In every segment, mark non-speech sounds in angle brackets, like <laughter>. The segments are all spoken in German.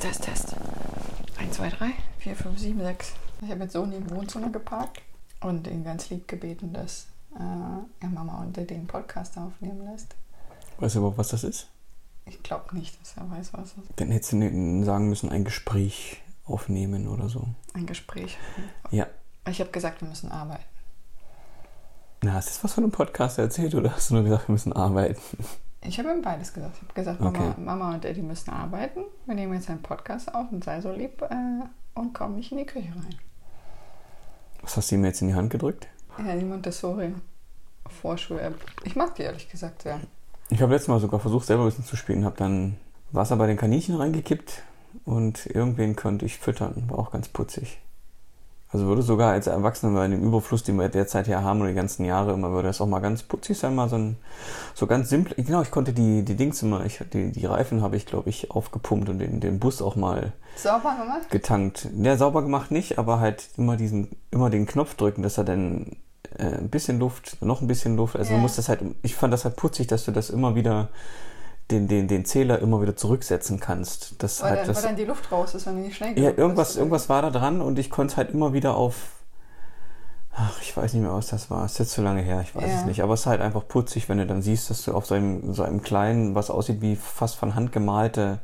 Test, Test, Test. 1, 2, 3, 4, 5, 7, 6. Ich habe jetzt Sony im Wohnzimmer geparkt und ihn ganz lieb gebeten, dass äh, er Mama und den Podcast aufnehmen lässt. Weißt du überhaupt, was das ist? Ich glaube nicht, dass er weiß, was das ist. Dann hättest du sagen müssen, ein Gespräch aufnehmen oder so. Ein Gespräch. Ja. Ich habe gesagt, wir müssen arbeiten. Na, hast du jetzt was von einem Podcast erzählt oder hast du nur gesagt, wir müssen arbeiten? Ich habe ihm beides gesagt. Ich habe gesagt, Okay. Mama, Mama und Daddy müssen arbeiten. Wir nehmen jetzt einen Podcast auf und sei so lieb äh, und komm nicht in die Küche rein. Was hast du ihm jetzt in die Hand gedrückt? Ja, die Montessori-Vorschul-App. Ich mag die ehrlich gesagt sehr. Ich habe letztes Mal sogar versucht, selber ein bisschen zu spielen, habe dann Wasser bei den Kaninchen reingekippt und irgendwen konnte ich füttern. War auch ganz putzig. Also würde sogar als Erwachsener bei dem Überfluss, den wir derzeit ja haben, oder die ganzen Jahre, immer würde das auch mal ganz putzig sein, mal so ein, so ganz simpel. Genau, ich konnte die, die Dings immer, ich, die, die Reifen habe ich, glaube ich, aufgepumpt und den, den Bus auch mal Sauber gemacht? getankt. Der sauber gemacht nicht, aber halt immer diesen, immer den Knopf drücken, dass er dann äh, ein bisschen Luft, noch ein bisschen Luft. Also Ja. du musst das halt, ich fand das halt putzig, dass du das immer wieder, den, den, den Zähler immer wieder zurücksetzen kannst. Das Weil, halt dann, das, weil dann die Luft raus ist, wenn du nicht schnell ja, irgendwas, bist. irgendwas war da dran und ich konnte es halt immer wieder auf. Ach, ich weiß nicht mehr, was das war. Ist jetzt zu lange her, ich weiß Ja. es nicht. Aber es ist halt einfach putzig, wenn du dann siehst, dass du auf so einem, so einem kleinen, was aussieht wie fast von Hand gemalte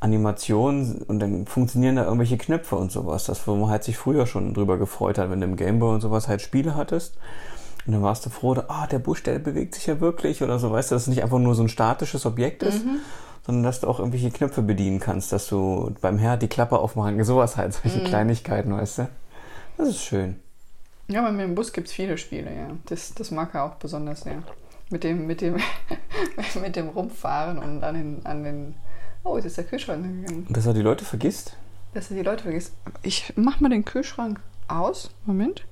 Animation und dann funktionieren da irgendwelche Knöpfe und sowas. Das, wo man halt sich früher schon drüber gefreut hat, wenn du im Gameboy und sowas halt Spiele hattest. Und dann warst du froh, ah, der Busch, der bewegt sich ja wirklich oder so, weißt du, dass es nicht einfach nur so ein statisches Objekt ist, sondern dass du auch irgendwelche Knöpfe bedienen kannst, dass du beim Herd die Klappe aufmachen, sowas halt, solche Kleinigkeiten, weißt du. Das ist schön. Ja, bei mir im Bus gibt es viele Spiele, ja. Das, das mag er auch besonders sehr. Mit dem, mit dem, <laughs> mit dem Rumfahren und an den, an den. Oh, jetzt ist der Kühlschrank gegangen. Dass er die Leute vergisst. Dass du die Leute vergisst. Ich mach mal den Kühlschrank aus. Moment.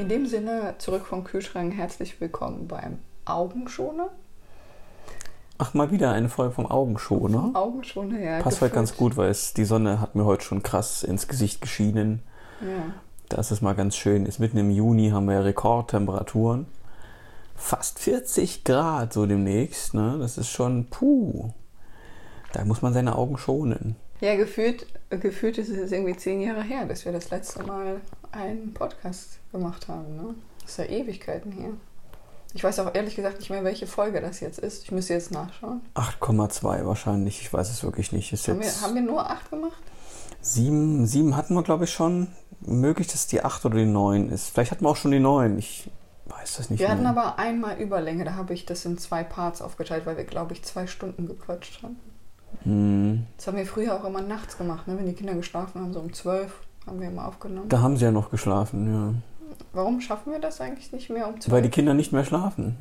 In dem Sinne, zurück vom Kühlschrank, herzlich willkommen beim Augenschoner. Ach, mal wieder eine Folge vom Augenschoner. Augenschoner, ja. Passt heute ganz gut, weil es, die Sonne hat mir heute schon krass ins Gesicht geschienen. Ja. Da ist mal ganz schön. Ist mitten im Juni, haben wir ja Rekordtemperaturen. Fast 40 Grad so demnächst. Ne? Das ist schon, puh. Da muss man seine Augen schonen. Ja, gefühlt, gefühlt ist es jetzt irgendwie zehn Jahre her, dass wir das letzte Mal einen Podcast gemacht haben. Ne? Das ist ja Ewigkeiten her. Ich weiß auch ehrlich gesagt nicht mehr, welche Folge das jetzt ist. Ich müsste jetzt nachschauen. 8,2 wahrscheinlich. Ich weiß es wirklich nicht. Ist Haben wir, jetzt haben wir nur acht gemacht? sieben, sieben hatten wir, glaube ich, schon. Möglich, dass die 8 oder die 9 ist. Vielleicht hatten wir auch schon die 9. Ich weiß das nicht Wir hatten mehr. aber einmal Überlänge. Da habe ich das in zwei Parts aufgeteilt, weil wir, glaube ich, zwei Stunden gequatscht haben. Hm, Das haben wir früher auch immer nachts gemacht, ne? wenn die Kinder geschlafen haben, so um zwölf haben wir immer aufgenommen. da haben sie ja noch geschlafen, ja. Warum schaffen wir das eigentlich nicht mehr um zwölf? Weil die Kinder nicht mehr schlafen.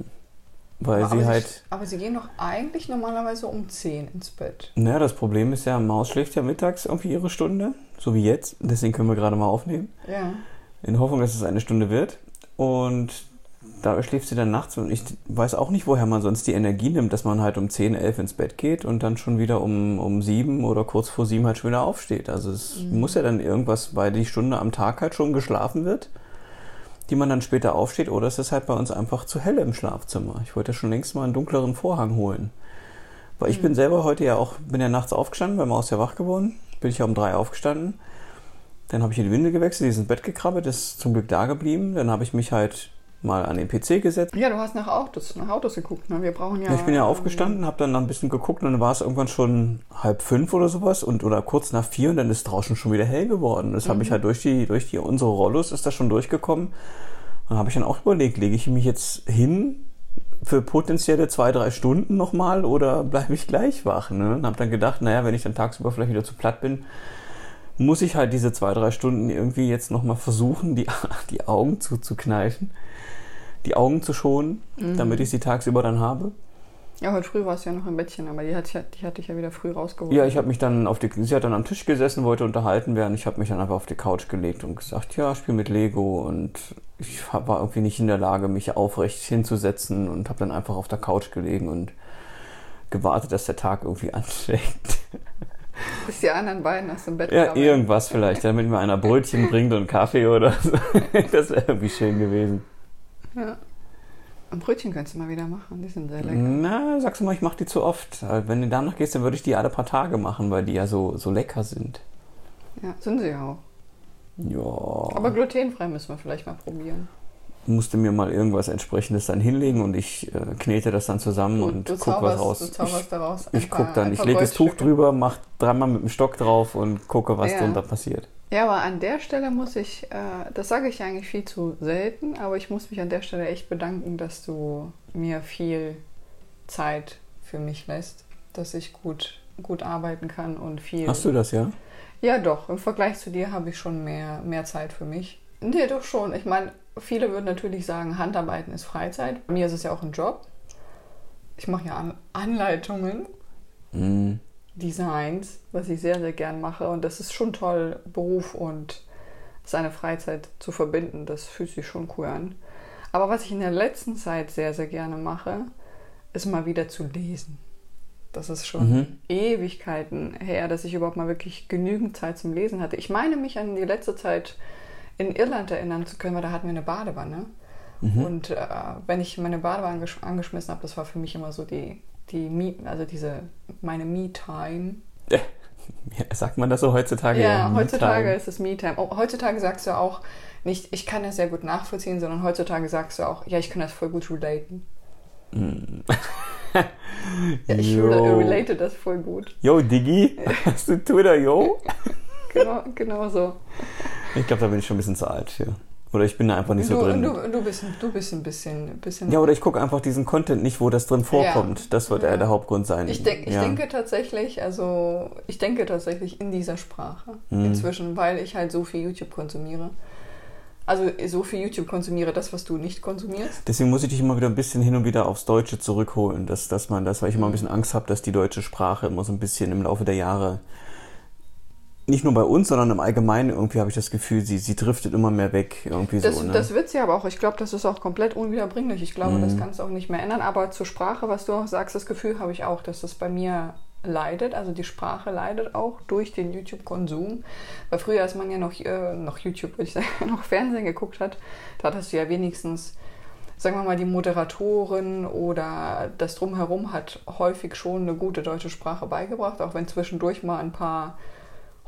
Weil aber, sie aber halt. aber sie gehen doch eigentlich normalerweise um 10 ins Bett. Naja, das Problem ist ja, Maus schläft ja mittags irgendwie ihre Stunde, so wie jetzt. Deswegen können wir gerade mal aufnehmen. Ja. In Hoffnung, dass es eine Stunde wird. Und da schläft sie dann nachts. Und ich weiß auch nicht, woher man sonst die Energie nimmt, dass man halt um 10, 11 ins Bett geht und dann schon wieder um, um 7 oder kurz vor 7 halt schon wieder aufsteht. Also es muss ja dann irgendwas, weil die Stunde am Tag halt schon geschlafen wird, die man dann später aufsteht. Oder es ist halt bei uns einfach zu hell im Schlafzimmer. Ich wollte ja schon längst mal einen dunkleren Vorhang holen. Weil ich bin selber heute ja auch, bin ja nachts aufgestanden, weil Maus ja wach geworden. Bin ich ja um drei aufgestanden. Dann habe ich hier die Windel gewechselt, die ist ins Bett gekrabbelt, ist zum Glück da geblieben. Dann habe ich mich halt mal an den PC gesetzt. Ja, du hast nach Autos, nach Autos geguckt. Ne? Wir brauchen ja. Ja, ich bin ja aufgestanden, habe dann ein bisschen geguckt und dann war es irgendwann schon halb fünf oder sowas und oder kurz nach vier und dann ist draußen schon wieder hell geworden. Das habe ich halt durch die durch die unsere Rollos ist das schon durchgekommen. Und dann habe ich dann auch überlegt, lege ich mich jetzt hin für potenzielle zwei drei Stunden nochmal oder <laughs> bleibe ich gleich wach? Ne? Und habe dann gedacht, naja, wenn ich dann tagsüber vielleicht wieder zu platt bin, muss ich halt diese zwei drei Stunden irgendwie jetzt nochmal versuchen, die <laughs> die Augen zuzukneifen, die Augen zu schonen, damit ich sie tagsüber dann habe. Ja, heute früh warst du ja noch im Bettchen, aber die, hat, die hatte ich ja wieder früh rausgeholt. Ja, ich habe mich dann auf die, sie hat dann am Tisch gesessen, wollte unterhalten werden. Ich habe mich dann einfach auf die Couch gelegt und gesagt, ja, spiel mit Lego und ich war irgendwie nicht in der Lage, mich aufrecht hinzusetzen und habe dann einfach auf der Couch gelegen und gewartet, dass der Tag irgendwie <laughs> anfängt. Bis die anderen beiden aus dem Bett Ja, irgendwas vielleicht, damit mir einer Brötchen <laughs> bringt und Kaffee oder so. Das wäre irgendwie schön gewesen. Ja. Und Brötchen könntest du mal wieder machen, die sind sehr lecker. Na, sagst du mal, ich mache die zu oft. Wenn du danach gehst, dann würde ich die alle paar Tage machen, weil die ja so, so lecker sind. Ja, sind sie auch. Ja. Aber glutenfrei müssen wir vielleicht mal probieren. musste mir mal irgendwas entsprechendes dann hinlegen und ich äh, knete das dann zusammen und du guck was raus. Du Ich, daraus ich guck dann, ich lege das Tuch drüber, mach dreimal mit dem Stock drauf und gucke, was Ja. drunter passiert. Ja, aber an der Stelle muss ich, äh, das sage ich eigentlich viel zu selten, aber ich muss mich an der Stelle echt bedanken, dass du mir viel Zeit für mich lässt, dass ich gut, gut arbeiten kann und viel. Hast du das, ja? Ja, doch. Im Vergleich zu dir habe ich schon mehr, mehr Zeit für mich. Nee, doch schon. Ich meine, viele würden natürlich sagen, Handarbeiten ist Freizeit. Bei mir ist es ja auch ein Job. Ich mache ja An Anleitungen, Mm. Designs, was ich sehr, sehr gern mache. Und das ist schon toll, Beruf und seine Freizeit zu verbinden. Das fühlt sich schon cool an. Aber was ich in der letzten Zeit sehr, sehr gerne mache, ist mal wieder zu lesen. Das ist schon Mhm. Ewigkeiten her, dass ich überhaupt mal wirklich genügend Zeit zum Lesen hatte. Ich meine mich an die letzte Zeit in Irland erinnern zu können, weil da hatten wir eine Badewanne. Mhm. Und äh, wenn ich meine Badewanne angesch angeschmissen habe, das war für mich immer so die, die Me also diese meine Me-Time. <laughs> Ja, sagt man das so heutzutage? Ja, heutzutage ist es Me-Time. Oh, heutzutage sagst du auch nicht, ich kann das sehr gut nachvollziehen, sondern heutzutage sagst du auch, ja, ich kann das voll gut relaten. <laughs> Ja, ich rela- relate das voll gut. Yo, Diggi, <laughs> hast du Twitter, yo? Genau, genau so. Ich glaube, da bin ich schon ein bisschen zu alt für. Oder ich bin da einfach nicht so du, drin. du, du, bist, du bist ein bisschen. bisschen ja, oder ich gucke einfach diesen Content nicht, wo das drin vorkommt. Das wird Ja. eher der Hauptgrund sein. Ich, denk, ich ja. denke tatsächlich, also ich denke tatsächlich in dieser Sprache Mhm. inzwischen, weil ich halt so viel YouTube konsumiere. Also so viel YouTube konsumiere, das, was du nicht konsumierst. Deswegen muss ich dich immer wieder ein bisschen hin und wieder aufs Deutsche zurückholen, dass, dass man das, weil ich immer ein bisschen Angst habe, dass die deutsche Sprache immer so ein bisschen im Laufe der Jahre, nicht nur bei uns, sondern im Allgemeinen, irgendwie habe ich das Gefühl, sie, sie driftet immer mehr weg. Irgendwie Das, so, ne? das wird sie aber auch. Ich glaube, das ist auch komplett unwiederbringlich. Ich glaube, das Mhm. kannst du auch nicht mehr ändern. Aber zur Sprache, was du auch sagst, das Gefühl habe ich auch, dass das bei mir leidet. Also die Sprache leidet auch durch den YouTube-Konsum. Weil früher, als man ja noch, äh, noch YouTube, würde ich sagen, <laughs> noch Fernsehen geguckt hat, da hattest du ja wenigstens, sagen wir mal, die Moderatorin oder das Drumherum hat häufig schon eine gute deutsche Sprache beigebracht, auch wenn zwischendurch mal ein paar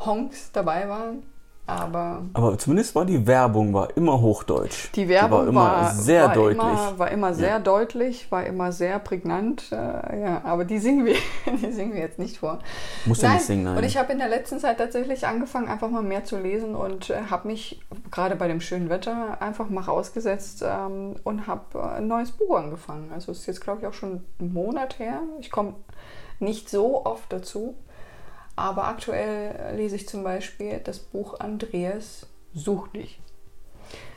Honks dabei waren. Aber Aber zumindest war die Werbung war immer Hochdeutsch. die Werbung war immer sehr war deutlich. Immer, war immer sehr Ja. deutlich, war immer sehr prägnant. Äh, ja, aber die singen, wir, <laughs> die singen wir jetzt nicht vor. Muss ja nicht singen, nein. Und ich habe in der letzten Zeit tatsächlich angefangen, einfach mal mehr zu lesen und äh, habe mich gerade bei dem schönen Wetter einfach mal rausgesetzt ähm, und habe äh, ein neues Buch angefangen. Also es ist jetzt, glaube ich, auch schon einen Monat her. Ich komme nicht so oft dazu. Aber aktuell lese ich zum Beispiel das Buch Andreas sucht dich.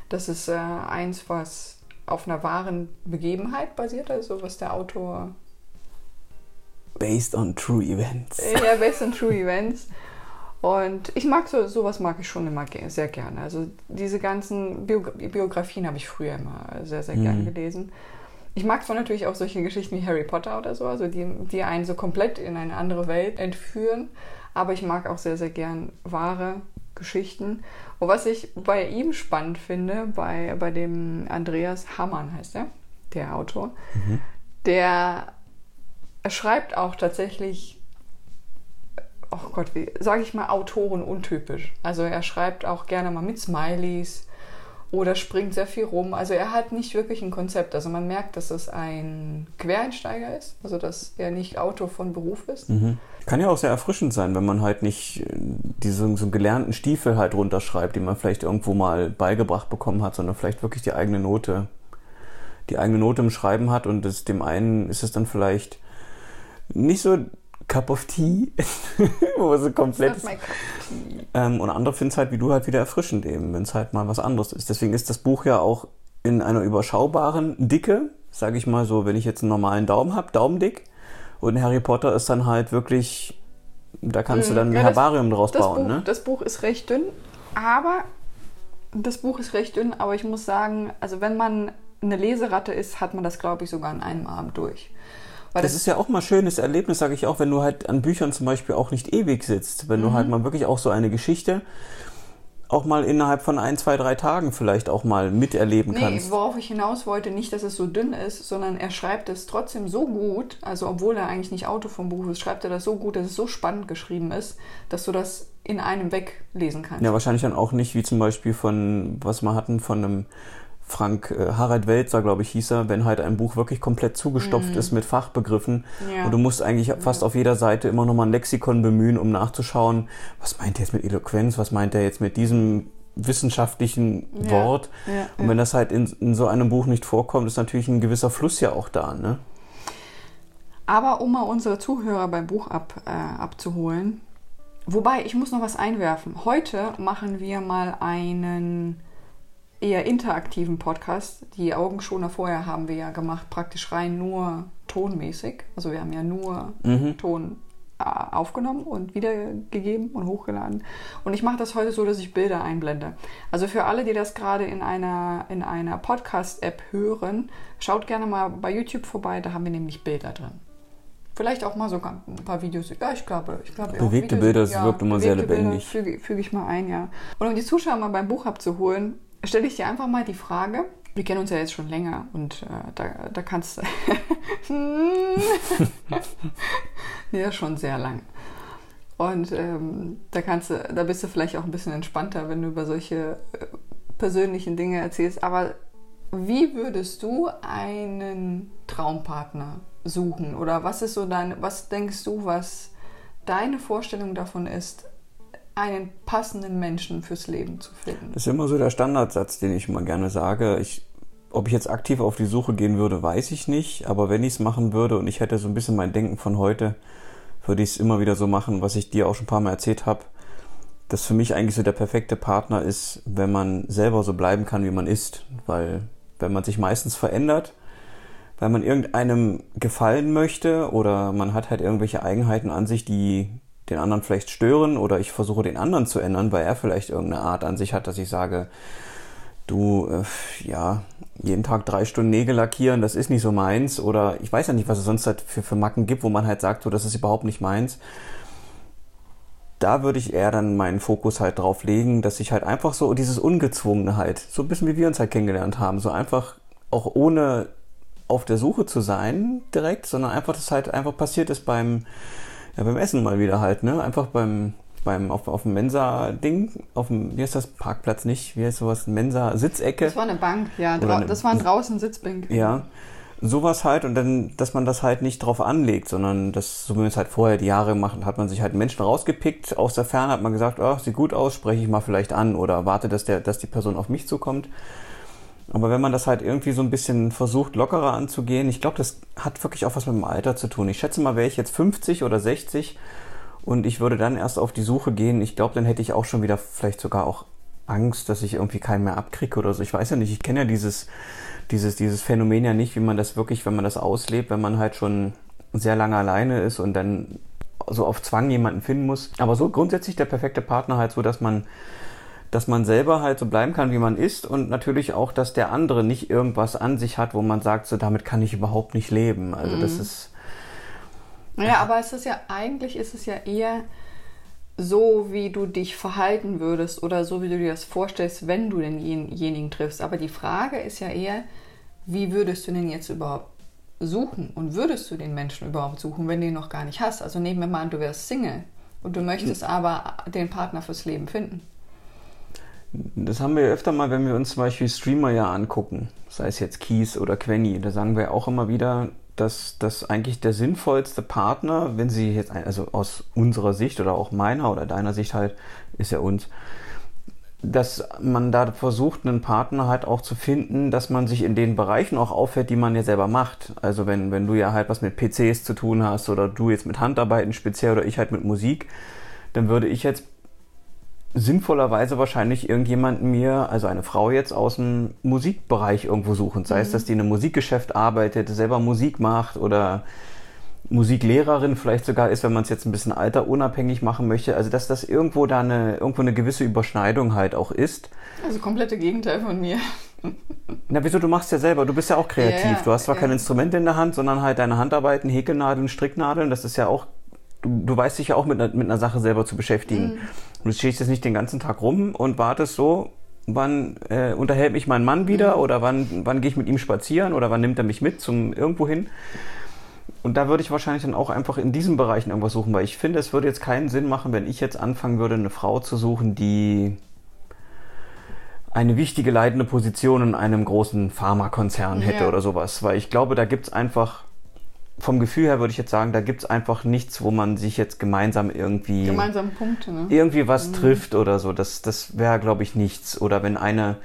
Das ist äh, eins, was auf einer wahren Begebenheit basiert, also was der Autor Based on true events. ja, based on true events. Und ich mag so, sowas mag ich schon immer ge- sehr gerne. Also diese ganzen Bio Biografien habe ich früher immer sehr, sehr Mhm. gelesen. Ich mag zwar natürlich auch solche Geschichten wie Harry Potter oder so, also die, die einen so komplett in eine andere Welt entführen, aber ich mag auch sehr, sehr gern wahre Geschichten. Und was ich bei ihm spannend finde, bei, bei dem Andreas Hammann heißt er, der Autor, der er schreibt auch tatsächlich, oh Gott, wie sage ich mal, Autoren untypisch. Also er schreibt auch gerne mal mit Smileys oder springt sehr viel rum. Also er hat nicht wirklich ein Konzept. Also man merkt, dass es ein Quereinsteiger ist, also dass er nicht Autor von Beruf ist. Mhm. Kann ja auch sehr erfrischend sein, wenn man halt nicht äh, diesen so gelernten Stiefel halt runterschreibt, den man vielleicht irgendwo mal beigebracht bekommen hat, sondern vielleicht wirklich die eigene Note, die eigene Note im Schreiben hat und das, dem einen ist es dann vielleicht nicht so Cup of Tea, <laughs> wo so komplett tea. ähm, und andere finden es halt wie du halt wieder erfrischend eben, wenn es halt mal was anderes ist. Deswegen ist das Buch ja auch in einer überschaubaren Dicke, sage ich mal so, wenn ich jetzt einen normalen Daumen habe, daumendick. Und Harry Potter ist dann halt wirklich, da kannst du dann ein Mhm. Ja, das- Herbarium draus Das, bauen, Buch, ne? das Buch ist recht dünn, aber das Buch ist recht dünn, aber ich muss sagen, also wenn man eine Leseratte ist, hat man das, glaube ich, sogar an einem Abend durch. Weil Das ist ja auch mal ein schönes Erlebnis, sage ich auch, wenn du halt an Büchern zum Beispiel auch nicht ewig sitzt. Wenn du Mhm. halt mal wirklich auch so eine Geschichte auch mal innerhalb von ein, zwei, drei Tagen vielleicht auch mal miterleben Nee, kannst. worauf ich hinaus wollte, nicht, dass es so dünn ist, sondern er schreibt es trotzdem so gut, also obwohl er eigentlich nicht Autor vom Buch ist, schreibt er das so gut, dass es so spannend geschrieben ist, dass du das in einem weglesen kannst. Ja, wahrscheinlich dann auch nicht, wie zum Beispiel von, was wir hatten, von einem Frank äh, Harald Welzer, glaube ich, hieß er, wenn halt ein Buch wirklich komplett zugestopft ist mit Fachbegriffen. Ja. und du musst eigentlich fast auf jeder Seite immer nochmal ein Lexikon bemühen, um nachzuschauen, was meint er jetzt mit Eloquenz, was meint er jetzt mit diesem wissenschaftlichen Ja. Wort. Ja, Und ja. wenn das halt in, in so einem Buch nicht vorkommt, ist natürlich ein gewisser Fluss ja auch da, ne? Aber um mal unsere Zuhörer beim Buch ab, äh, abzuholen, wobei ich muss noch was einwerfen. Heute machen wir mal einen eher interaktiven Podcast. Die Augenschoner vorher haben wir ja gemacht, praktisch rein nur tonmäßig. Also wir haben ja nur Mhm. Ton äh, aufgenommen und wiedergegeben und hochgeladen. Und ich mache das heute so, dass ich Bilder einblende. Also für alle, die das gerade in einer, in einer Podcast-App hören, schaut gerne mal bei YouTube vorbei, da haben wir nämlich Bilder drin. Vielleicht auch mal sogar ein paar Videos. Ja, ich glaube, ich glaube Bewegte Videos- Bilder, das wirkt immer sehr Bilder lebendig. Füge, füge ich mal ein, ja. Und um die Zuschauer mal beim Buch abzuholen, stelle ich dir einfach mal die Frage. Wir kennen uns ja jetzt schon länger und äh, da, da kannst du. <laughs> ja, schon sehr lang. Und ähm, da kannst du, da bist du vielleicht auch ein bisschen entspannter, wenn du über solche äh, persönlichen Dinge erzählst. Aber wie würdest du einen Traumpartner suchen? Oder was ist so dein, was denkst du, was deine Vorstellung davon ist, einen passenden Menschen fürs Leben zu finden? Das ist immer so der Standardsatz, den ich immer gerne sage. Ich, ob ich jetzt aktiv auf die Suche gehen würde, weiß ich nicht. Aber wenn ich es machen würde und ich hätte so ein bisschen mein Denken von heute, würde ich es immer wieder so machen, was ich dir auch schon ein paar Mal erzählt habe, dass für mich eigentlich so der perfekte Partner ist, wenn man selber so bleiben kann, wie man ist. Weil wenn man sich meistens verändert, weil man irgendeinem gefallen möchte oder man hat halt irgendwelche Eigenheiten an sich, die den anderen vielleicht stören oder ich versuche den anderen zu ändern, weil er vielleicht irgendeine Art an sich hat, dass ich sage, du, äh, ja, jeden Tag drei Stunden Nägel lackieren, das ist nicht so meins oder ich weiß ja nicht, was es sonst halt für, für Macken gibt, wo man halt sagt, so, das ist überhaupt nicht meins. Da würde ich eher dann meinen Fokus halt drauf legen, dass ich halt einfach so dieses Ungezwungene halt, so ein bisschen wie wir uns halt kennengelernt haben, so einfach auch ohne auf der Suche zu sein direkt, sondern einfach, dass halt einfach passiert ist beim, ja, beim Essen mal wieder halt, ne? Einfach beim, beim, auf, auf dem Mensa-Ding, auf dem, wie heißt das, Parkplatz nicht, wie heißt sowas, Mensa-Sitzecke. Das war eine Bank, ja. Eine- das waren draußen Sitzbänke. Ja, sowas halt und dann, dass man das halt nicht drauf anlegt, sondern das, so wie man es halt vorher die Jahre gemacht, hat man sich halt Menschen rausgepickt, aus der Ferne hat man gesagt, oh, sieht gut aus, spreche ich mal vielleicht an oder warte, dass der, dass die Person auf mich zukommt. Aber wenn man das halt irgendwie so ein bisschen versucht, lockerer anzugehen, ich glaube, das hat wirklich auch was mit dem Alter zu tun. Ich schätze mal, wäre ich jetzt 50 oder 60 und ich würde dann erst auf die Suche gehen, ich glaube, dann hätte ich auch schon wieder vielleicht sogar auch Angst, dass ich irgendwie keinen mehr abkriege oder so. Ich weiß ja nicht, ich kenne ja dieses, dieses, dieses Phänomen ja nicht, wie man das wirklich, wenn man das auslebt, wenn man halt schon sehr lange alleine ist und dann so auf Zwang jemanden finden muss. Aber so grundsätzlich der perfekte Partner halt so, dass man dass man selber halt so bleiben kann, wie man ist und natürlich auch, dass der andere nicht irgendwas an sich hat, wo man sagt, so damit kann ich überhaupt nicht leben. Also das ist Ja, aber es ist ja, eigentlich ist es ja eher so, wie du dich verhalten würdest oder so, wie du dir das vorstellst, wenn du denjenigen triffst. Aber die Frage ist ja eher, wie würdest du den jetzt überhaupt suchen? Und würdest du den Menschen überhaupt suchen, wenn du ihn noch gar nicht hast? Also nehmen wir mal an, du wärst Single und du möchtest aber den Partner fürs Leben finden. Das haben wir öfter mal, wenn wir uns zum Beispiel Streamer ja angucken, sei es jetzt Kies oder Quenny, da sagen wir auch immer wieder, dass das eigentlich der sinnvollste Partner, wenn sie jetzt, also aus unserer Sicht oder auch meiner oder deiner Sicht halt, ist ja uns, dass man da versucht, einen Partner halt auch zu finden, dass man sich in den Bereichen auch auffällt, die man ja selber macht. Also wenn, wenn du ja halt was mit PCs zu tun hast oder du jetzt mit Handarbeiten speziell oder ich halt mit Musik, dann würde ich jetzt sinnvollerweise wahrscheinlich irgendjemanden mir, also eine Frau jetzt aus dem Musikbereich irgendwo suchen. Sei es, dass die in einem Musikgeschäft arbeitet, selber Musik macht oder Musiklehrerin vielleicht sogar ist, wenn man es jetzt ein bisschen alterunabhängig machen möchte. Also dass das irgendwo da eine, irgendwo eine gewisse Überschneidung halt auch ist. Also komplette Gegenteil von mir. Na, wieso? Du machst ja selber, du bist ja auch kreativ. Ja, du hast zwar ja. kein Instrument in der Hand, sondern halt deine Handarbeiten, Häkelnadeln, Stricknadeln. Das ist ja auch, du, du weißt dich ja auch mit, mit einer Sache selber zu beschäftigen. Und du stehst jetzt nicht den ganzen Tag rum und wartest so, wann äh, unterhält mich mein Mann wieder mhm. oder wann, wann gehe ich mit ihm spazieren oder wann nimmt er mich mit zum irgendwo hin. Und da würde ich wahrscheinlich dann auch einfach in diesen Bereichen irgendwas suchen, weil ich finde, es würde jetzt keinen Sinn machen, wenn ich jetzt anfangen würde, eine Frau zu suchen, die eine wichtige leitende Position in einem großen Pharmakonzern hätte ja. oder sowas. Weil ich glaube, da gibt es einfach, vom Gefühl her würde ich jetzt sagen, da gibt es einfach nichts, wo man sich jetzt gemeinsam irgendwie. Gemeinsame Punkte, ne? Irgendwie was mhm. trifft oder so. Das, das wäre, glaube ich, nichts. Oder wenn eine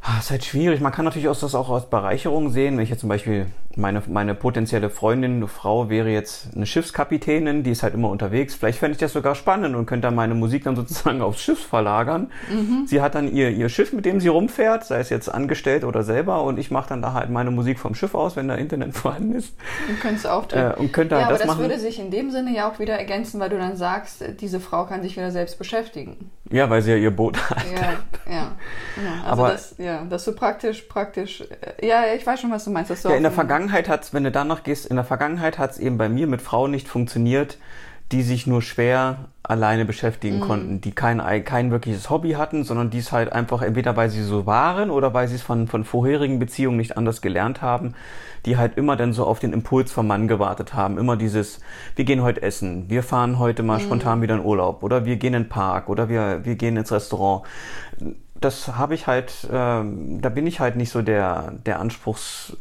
das ah, ist halt schwierig. Man kann natürlich auch das auch als Bereicherung sehen. Wenn ich jetzt zum Beispiel meine, meine potenzielle Freundin, eine Frau wäre jetzt eine Schiffskapitänin, die ist halt immer unterwegs. Vielleicht fände ich das sogar spannend und könnte dann meine Musik dann sozusagen <laughs> aufs Schiff verlagern. Mhm. Sie hat dann ihr, ihr Schiff, mit dem sie rumfährt, sei es jetzt angestellt oder selber, und ich mache dann da halt meine Musik vom Schiff aus, wenn da Internet <laughs> vorhanden ist. Und könntest auch. Äh, und könnte ja, halt aber das, machen. würde sich in dem Sinne ja auch wieder ergänzen, weil du dann sagst, diese Frau kann sich wieder selbst beschäftigen. Ja, weil sie ja ihr Boot hat. Ja, ja. ja. Also aber das, ja, dass du praktisch, praktisch, äh, ja, ich weiß schon, was du meinst. ja, in der Vergangenheit hat wenn du danach gehst, in der Vergangenheit hat es eben bei mir mit Frauen nicht funktioniert, die sich nur schwer alleine beschäftigen mhm. konnten, die kein, kein wirkliches Hobby hatten, sondern die es halt einfach entweder weil sie so waren oder weil sie es von, von vorherigen Beziehungen nicht anders gelernt haben, die halt immer dann so auf den Impuls vom Mann gewartet haben. Immer dieses, wir gehen heute essen, wir fahren heute mal mhm. spontan wieder in Urlaub oder wir gehen in den Park oder wir, wir gehen ins Restaurant. Das habe ich halt, äh, da bin ich halt nicht so der, der Anspruchs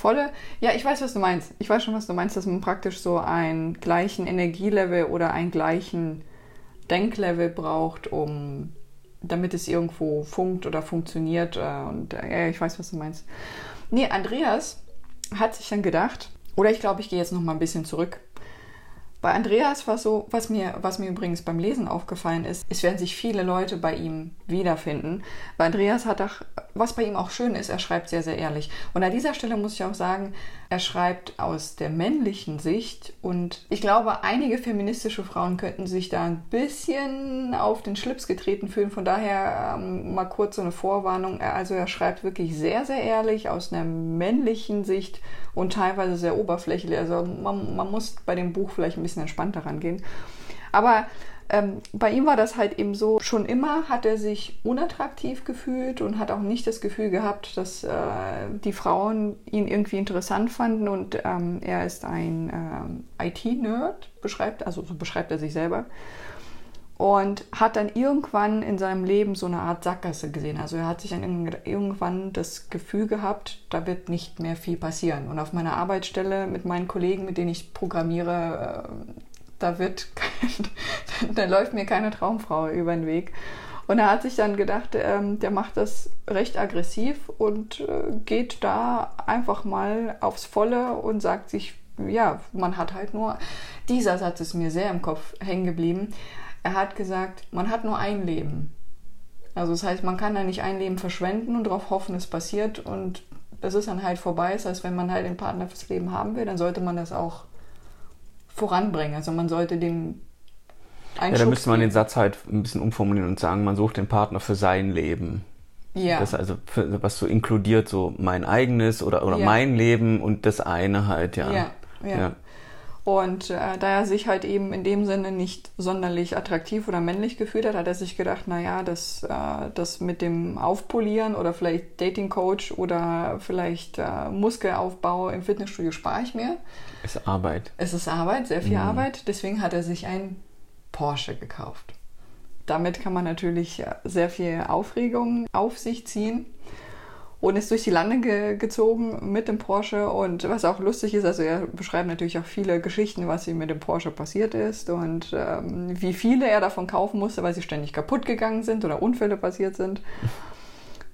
volle. Ja, ich weiß, was du meinst. Ich weiß schon, was du meinst, dass man praktisch so einen gleichen Energielevel oder einen gleichen Denklevel braucht, um damit es irgendwo funkt oder funktioniert. Äh, und äh, ja, ich weiß, was du meinst. Nee, Andreas hat sich dann gedacht, oder ich glaube, ich gehe jetzt noch mal ein bisschen zurück. Bei Andreas war so, was mir, was mir übrigens beim Lesen aufgefallen ist, es werden sich viele Leute bei ihm wiederfinden. Bei Andreas hat auch, was bei ihm auch schön ist, er schreibt sehr, sehr ehrlich. Und an dieser Stelle muss ich auch sagen, er schreibt aus der männlichen Sicht und ich glaube, einige feministische Frauen könnten sich da ein bisschen auf den Schlips getreten fühlen. Von daher ähm, mal kurz so eine Vorwarnung. Also er schreibt wirklich sehr, sehr ehrlich aus einer männlichen Sicht und teilweise sehr oberflächlich. Also man, man muss bei dem Buch vielleicht ein bisschen entspannter rangehen. Aber ähm, bei ihm war das halt eben so, schon immer hat er sich unattraktiv gefühlt und hat auch nicht das Gefühl gehabt, dass äh, die Frauen ihn irgendwie interessant fanden und ähm, er ist ein ähm, IT-Nerd, beschreibt, also so beschreibt er sich selber und hat dann irgendwann in seinem Leben so eine Art Sackgasse gesehen. Also er hat sich dann irgendwann das Gefühl gehabt, da wird nicht mehr viel passieren. Und auf meiner Arbeitsstelle mit meinen Kollegen, mit denen ich programmiere, äh, da wird, <laughs> da läuft mir keine Traumfrau über den Weg. Und er hat sich dann gedacht, ähm, der macht das recht aggressiv und äh, geht da einfach mal aufs Volle und sagt sich, ja, man hat halt nur, dieser Satz ist mir sehr im Kopf hängen geblieben er hat gesagt, man hat nur ein Leben. Also das heißt, man kann da nicht ein Leben verschwenden und darauf hoffen, es passiert und das ist dann halt vorbei. Das heißt, wenn man halt den Partner fürs Leben haben will, dann sollte man das auch voranbringen. Also man sollte den Ja, da müsste man den Satz halt ein bisschen umformulieren und sagen, man sucht den Partner für sein Leben. Ja. Das also, für, was so inkludiert, so mein eigenes oder, oder ja. mein Leben und das eine halt, ja. Ja, ja. ja. Und äh, da er sich halt eben in dem Sinne nicht sonderlich attraktiv oder männlich gefühlt hat, hat er sich gedacht, naja, das, äh, das mit dem Aufpolieren oder vielleicht Dating Coach oder vielleicht äh, Muskelaufbau im Fitnessstudio spare ich mir. Es ist Arbeit. Es ist Arbeit, sehr viel mhm. Arbeit. Deswegen hat er sich ein Porsche gekauft. Damit kann man natürlich äh, sehr viel Aufregung auf sich ziehen und ist durch die Lande ge gezogen mit dem Porsche. Und was auch lustig ist, also er beschreibt natürlich auch viele Geschichten, was ihm mit dem Porsche passiert ist und ähm, wie viele er davon kaufen musste, weil sie ständig kaputt gegangen sind oder Unfälle passiert sind.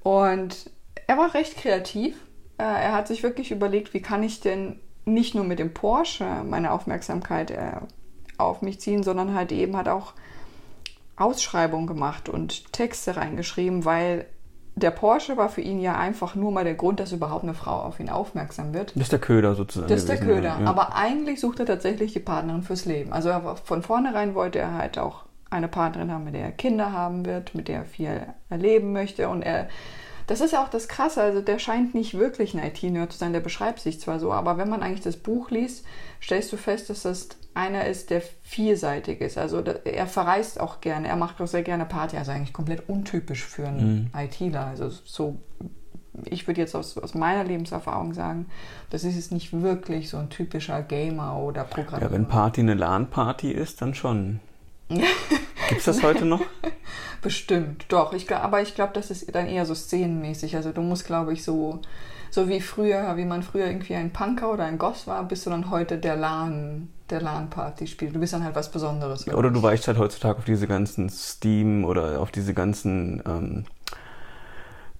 Und er war recht kreativ. Äh, er hat sich wirklich überlegt, wie kann ich denn nicht nur mit dem Porsche meine Aufmerksamkeit äh, auf mich ziehen, sondern halt eben hat auch Ausschreibungen gemacht und Texte reingeschrieben, weil der Porsche war für ihn ja einfach nur mal der Grund, dass überhaupt eine Frau auf ihn aufmerksam wird. Das ist der Köder sozusagen. Das ist der Köder. Ja. Aber eigentlich sucht er tatsächlich die Partnerin fürs Leben. Also von vornherein wollte er halt auch eine Partnerin haben, mit der er Kinder haben wird, mit der er viel erleben möchte. Und er Das ist ja auch das Krasse. Also der scheint nicht wirklich ein IT-Nerd zu sein. Der beschreibt sich zwar so, aber wenn man eigentlich das Buch liest, stellst du fest, dass das einer ist, der vielseitig ist. Also er verreist auch gerne. Er macht auch sehr gerne Party. Also eigentlich komplett untypisch für einen mhm. ITler. Also so ich würde jetzt aus, aus meiner Lebenserfahrung sagen, das ist jetzt nicht wirklich so ein typischer Gamer oder Programmierer. Ja, wenn Party eine LAN-Party ist, dann schon. <laughs> Gibt es das heute noch? <laughs> Bestimmt, doch. Ich, aber ich glaube, das ist dann eher so szenenmäßig. Also du musst, glaube ich, so, so wie früher, wie man früher irgendwie ein Punker oder ein Goss war, bist du dann heute der LAN, der LAN-Party spielt. Du bist dann halt was Besonderes. Oder du weichst halt heutzutage auf diese ganzen Steam oder auf diese ganzen ähm,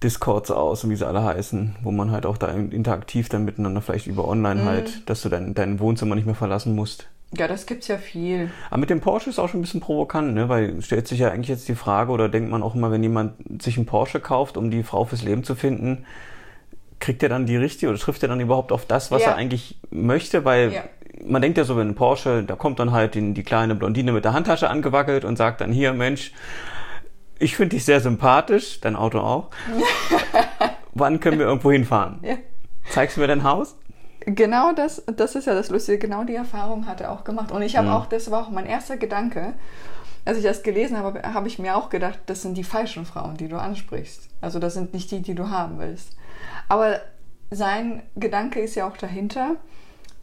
Discords aus und wie sie alle heißen, wo man halt auch da interaktiv dann miteinander vielleicht über online mhm. halt, dass du dein, dein Wohnzimmer nicht mehr verlassen musst. Ja, das gibt's ja viel. Aber mit dem Porsche ist auch schon ein bisschen provokant, ne? Weil stellt sich ja eigentlich jetzt die Frage, oder denkt man auch immer, wenn jemand sich einen Porsche kauft, um die Frau fürs Leben zu finden, kriegt er dann die richtige oder trifft er dann überhaupt auf das, was ja. er eigentlich möchte? Weil ja. man denkt ja so, wenn ein Porsche, da kommt dann halt die, die kleine Blondine mit der Handtasche angewackelt und sagt dann hier, Mensch, ich finde dich sehr sympathisch, dein Auto auch. <laughs> Wann können wir irgendwo hinfahren? Ja. Zeigst du mir dein Haus? Genau das, das ist ja das Lustige. Genau die Erfahrung hat er auch gemacht. Und ich habe mhm. auch, das war auch mein erster Gedanke, als ich das gelesen habe, habe ich mir auch gedacht, das sind die falschen Frauen, die du ansprichst. Also das sind nicht die, die du haben willst. Aber sein Gedanke ist ja auch dahinter,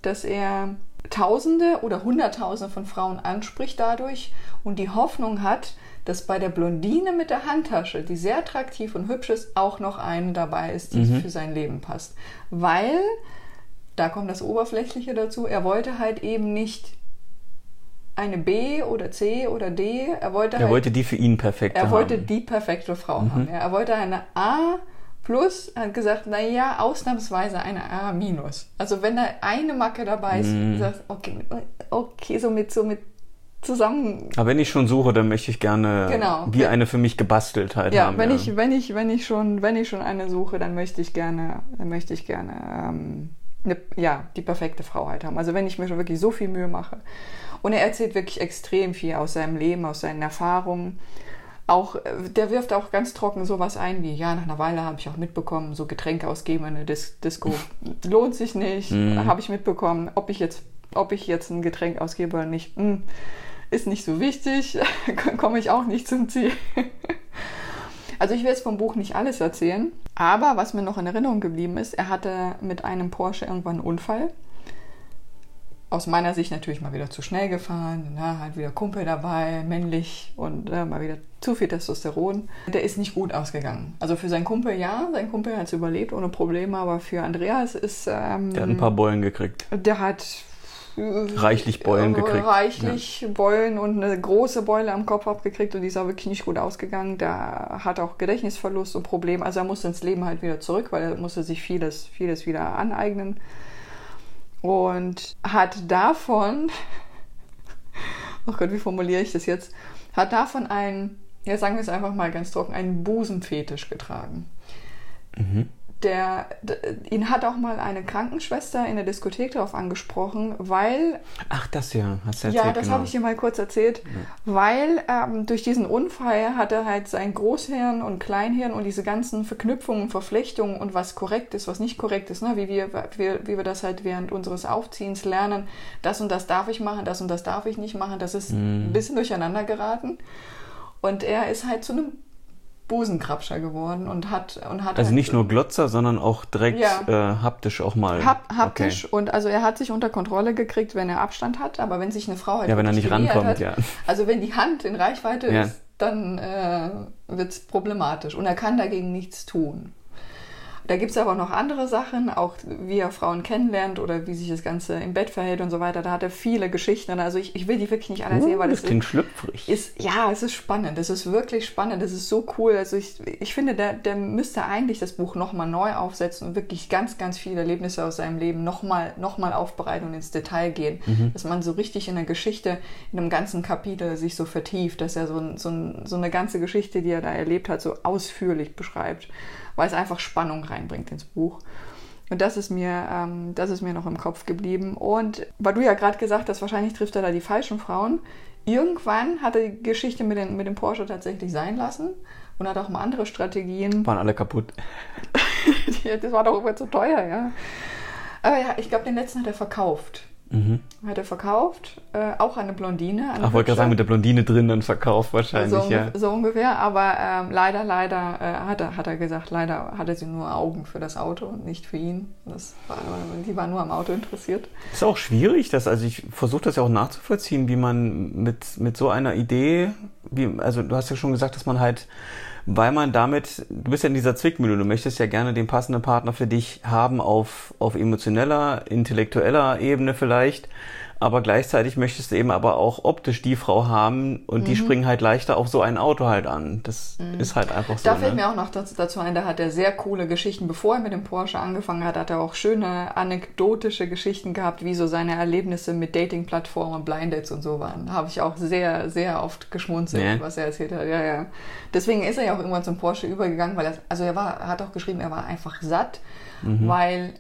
dass er Tausende oder Hunderttausende von Frauen anspricht dadurch und die Hoffnung hat, dass bei der Blondine mit der Handtasche, die sehr attraktiv und hübsch ist, auch noch eine dabei ist, die mhm. für sein Leben passt. Weil, da kommt das Oberflächliche dazu, er wollte halt eben nicht eine B oder C oder D. Er wollte, er halt, wollte die für ihn perfekte Er haben. wollte die perfekte Frau mhm. haben. Ja. Er wollte eine A plus, hat gesagt, naja, ausnahmsweise eine A minus. Also wenn da eine Macke dabei ist, mhm. sagst okay, okay, so mit, so mit zusammen. Aber wenn ich schon suche, dann möchte ich gerne genau. wie eine für mich gebastelt halt ja, haben. Wenn ja, ich, wenn ich, wenn ich schon, wenn ich schon eine suche, dann möchte ich gerne, dann möchte ich gerne, ähm, eine, ja, die perfekte Frau halt haben. Also wenn ich mir schon wirklich so viel Mühe mache. Und er erzählt wirklich extrem viel aus seinem Leben, aus seinen Erfahrungen. Auch, der wirft auch ganz trocken sowas ein wie, ja, nach einer Weile habe ich auch mitbekommen, so Getränke ausgeben in der Dis Disco lohnt sich nicht, mm. habe ich mitbekommen, ob ich jetzt, ob ich jetzt ein Getränk ausgebe oder nicht. Mm ist nicht so wichtig, <laughs> komme ich auch nicht zum Ziel. Also ich will jetzt vom Buch nicht alles erzählen, aber was mir noch in Erinnerung geblieben ist, er hatte mit einem Porsche irgendwann einen Unfall. Aus meiner Sicht natürlich mal wieder zu schnell gefahren, na, halt wieder Kumpel dabei, männlich und äh, mal wieder zu viel Testosteron. Der ist nicht gut ausgegangen. Also für seinen Kumpel ja, sein Kumpel hat es überlebt ohne Probleme, aber für Andreas ist... Ähm, der hat ein paar Beulen gekriegt. Der hat reichlich Beulen gekriegt. Reichlich ja. Beulen und eine große Beule am Kopf abgekriegt und die ist auch wirklich nicht gut ausgegangen. Der hat auch Gedächtnisverlust und Probleme. Also er musste ins Leben halt wieder zurück, weil er musste sich vieles, vieles wieder aneignen. Und hat davon, <laughs> oh Gott, wie formuliere ich das jetzt? Hat davon einen, ja sagen wir es einfach mal ganz trocken, einen Busenfetisch getragen. Mhm der, ihn hat auch mal eine Krankenschwester in der Diskothek darauf angesprochen, weil. Ach, das ja, hast du erzählt. Ja, das genau. habe ich dir mal kurz erzählt, ja. weil ähm, durch diesen Unfall hat er halt sein Großhirn und Kleinhirn und diese ganzen Verknüpfungen, Verflechtungen und was korrekt ist, was nicht korrekt ist, ne? wie, wir, wie, wie wir das halt während unseres Aufziehens lernen, das und das darf ich machen, das und das darf ich nicht machen, das ist mm. ein bisschen durcheinander geraten. Und er ist halt zu einem Busenkrabscher geworden und hat und hat also halt, nicht nur Glotzer, sondern auch direkt ja. äh, haptisch auch mal. Hap, haptisch okay. und also er hat sich unter Kontrolle gekriegt, wenn er Abstand hat, aber wenn sich eine Frau halt ja, wenn er nicht rankommt, hat, ja. Also wenn die Hand in Reichweite ja. ist, dann äh, wird es problematisch und er kann dagegen nichts tun. Da gibt es aber noch andere Sachen, auch wie er Frauen kennenlernt oder wie sich das Ganze im Bett verhält und so weiter. Da hat er viele Geschichten. Also ich, ich will die wirklich nicht alle erzählen, uh, weil das klingt schlüpfrig. Ist, ja, es ist spannend. Es ist wirklich spannend. Es ist so cool. Also ich, ich finde, der, der müsste eigentlich das Buch nochmal neu aufsetzen und wirklich ganz, ganz viele Erlebnisse aus seinem Leben nochmal noch mal aufbereiten und ins Detail gehen. Mhm. Dass man so richtig in der Geschichte, in einem ganzen Kapitel sich so vertieft, dass er so, so, so eine ganze Geschichte, die er da erlebt hat, so ausführlich beschreibt weil es einfach Spannung reinbringt ins Buch. Und das ist mir, ähm, das ist mir noch im Kopf geblieben. Und weil du ja gerade gesagt hast, wahrscheinlich trifft er da die falschen Frauen. Irgendwann hat er die Geschichte mit, den, mit dem Porsche tatsächlich sein lassen, und hat auch mal andere Strategien. Waren alle kaputt. <laughs> das war doch immer zu teuer, ja. Aber ja, ich glaube, den letzten hat er verkauft. Mhm. Hat er verkauft, äh, auch eine Blondine. Eine Ach, wollte gerade sagen, mit der Blondine drin dann verkauft wahrscheinlich, so, ja. So ungefähr, aber ähm, leider, leider äh, hat, er, hat er gesagt, leider hatte sie nur Augen für das Auto und nicht für ihn. Das war, die war nur am Auto interessiert. Ist auch schwierig, dass, also ich versuche das ja auch nachzuvollziehen, wie man mit, mit so einer Idee, wie, also du hast ja schon gesagt, dass man halt weil man damit, du bist ja in dieser Zwickmühle, du möchtest ja gerne den passenden Partner für dich haben auf, auf emotioneller, intellektueller Ebene vielleicht aber gleichzeitig möchtest du eben aber auch optisch die Frau haben und mhm. die springen halt leichter auf so ein Auto halt an. Das mhm. ist halt einfach so. Da fällt ne? mir auch noch dazu, dazu ein, da hat er sehr coole Geschichten. Bevor er mit dem Porsche angefangen hat, hat er auch schöne anekdotische Geschichten gehabt, wie so seine Erlebnisse mit Dating-Plattformen, Blind Dates und so waren. Da habe ich auch sehr, sehr oft geschmunzelt, nee. was er erzählt hat. Ja, ja. Deswegen ist er ja auch irgendwann zum Porsche übergegangen, weil er, also er war, hat auch geschrieben, er war einfach satt, mhm. weil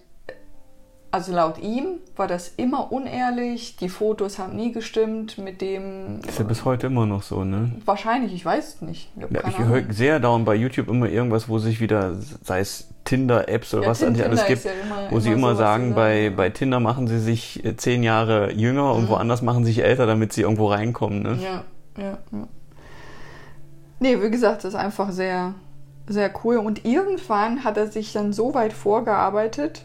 also laut ihm war das immer unehrlich, die Fotos haben nie gestimmt mit dem. Ist ja bis heute immer noch so, ne? Wahrscheinlich, ich weiß es nicht. Ich, ja, ich höre sehr dauernd bei YouTube immer irgendwas, wo sich wieder, sei es Tinder-Apps oder ja, was es nicht alles gibt, ja immer, wo sie immer sagen, bei, bei Tinder machen sie sich äh, zehn Jahre jünger mhm. und woanders machen sie sich älter, damit sie irgendwo reinkommen, ne? Ja, ja, ja. Nee, wie gesagt, das ist einfach sehr, sehr cool. Und irgendwann hat er sich dann so weit vorgearbeitet,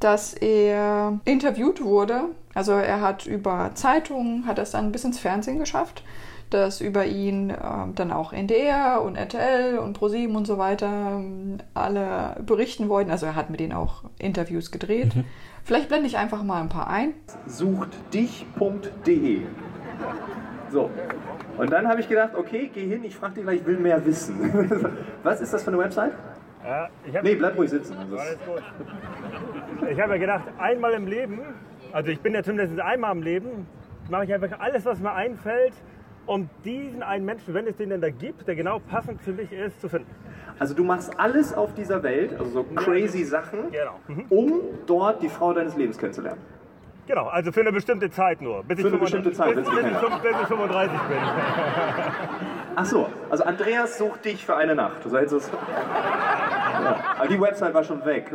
dass er interviewt wurde. Also er hat über Zeitungen, hat es dann bis ins Fernsehen geschafft, dass über ihn äh, dann auch NDR und RTL und ProSieben und so weiter äh, alle berichten wollten. Also er hat mit denen auch Interviews gedreht. Mhm. Vielleicht blende ich einfach mal ein paar ein. Suchtdich.de So. Und dann habe ich gedacht, okay, geh hin, ich frage dich gleich, ich will mehr wissen. <laughs> Was ist das für eine Website? Ja, nee, bleib ruhig sitzen. Alles gut. Ich habe ja gedacht, einmal im Leben, also ich bin ja zumindest einmal im Leben, mache ich einfach alles, was mir einfällt, um diesen einen Menschen, wenn es den denn da gibt, der genau passend für mich ist, zu finden. Also du machst alles auf dieser Welt, also so crazy Sachen, genau. mhm. um dort die Frau deines Lebens kennenzulernen. Genau, also für eine bestimmte Zeit nur. Bis für eine bestimmte Zeit, bis, bis, bis, bis ich 35 bin. <laughs> Ach so, also Andreas sucht dich für eine Nacht. So hättest es. Ja. Aber die Website war schon weg. <laughs>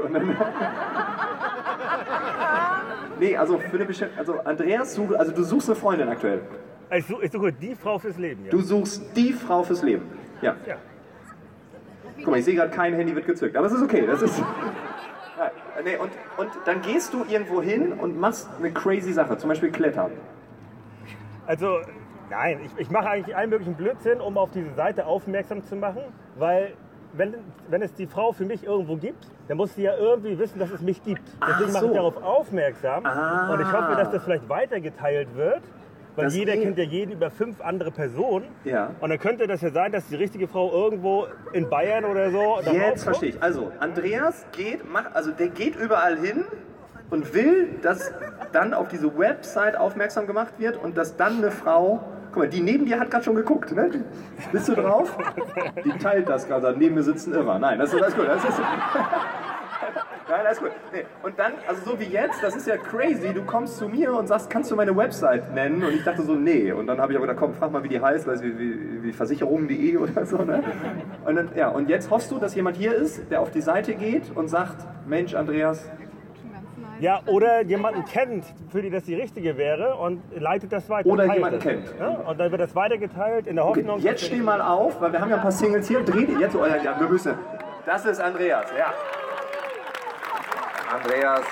nee, also für eine bestimmte. Also Andreas sucht, also du suchst eine Freundin aktuell. Ich suche, ich suche die Frau fürs Leben, ja. Du suchst die Frau fürs Leben. Ja. ja. Guck mal, ich sehe gerade, kein Handy wird gezückt. Aber es ist okay. Das ist. Nee, und, und dann gehst du irgendwo hin und machst eine crazy Sache, zum Beispiel Klettern. Also, nein, ich, ich mache eigentlich allen möglichen Blödsinn, um auf diese Seite aufmerksam zu machen, weil wenn, wenn es die Frau für mich irgendwo gibt, dann muss sie ja irgendwie wissen, dass es mich gibt. Deswegen so. mache ich darauf aufmerksam ah. und ich hoffe, dass das vielleicht weitergeteilt wird. Weil das jeder kennt ja jeden über fünf andere Personen. Ja. Und dann könnte das ja sein, dass die richtige Frau irgendwo in Bayern oder so. Jetzt verstehe ich. Also, Andreas geht, macht, also der geht überall hin und will, dass dann auf diese Website aufmerksam gemacht wird und dass dann eine Frau Guck mal, die neben dir hat gerade schon geguckt, ne? Bist du drauf? Die teilt das gerade. Neben mir sitzt ein Irrer. Nein, das ist alles gut. Das ist, Nein, alles gut. Nee. Und dann, also so wie jetzt, das ist ja crazy. Du kommst zu mir und sagst, kannst du meine Website nennen? Und ich dachte so, nee. Und dann habe ich aber gedacht, komm, frag mal, wie die heißt, also wie, wie, wie Versicherungen.de <laughs> oder so. Ne? Und, dann, ja, und jetzt hoffst du, dass jemand hier ist, der auf die Seite geht und sagt, Mensch, Andreas, ja, oder jemanden kennt, für die das die richtige wäre und leitet das weiter. Oder jemanden kennt. Ja? Und dann wird das weitergeteilt in der Hoffnung. Okay, jetzt steh mal auf, weil wir haben ja ein paar Singles hier. Dreh die jetzt. Oh, ja, wir müssen. Das ist Andreas, ja. Andreas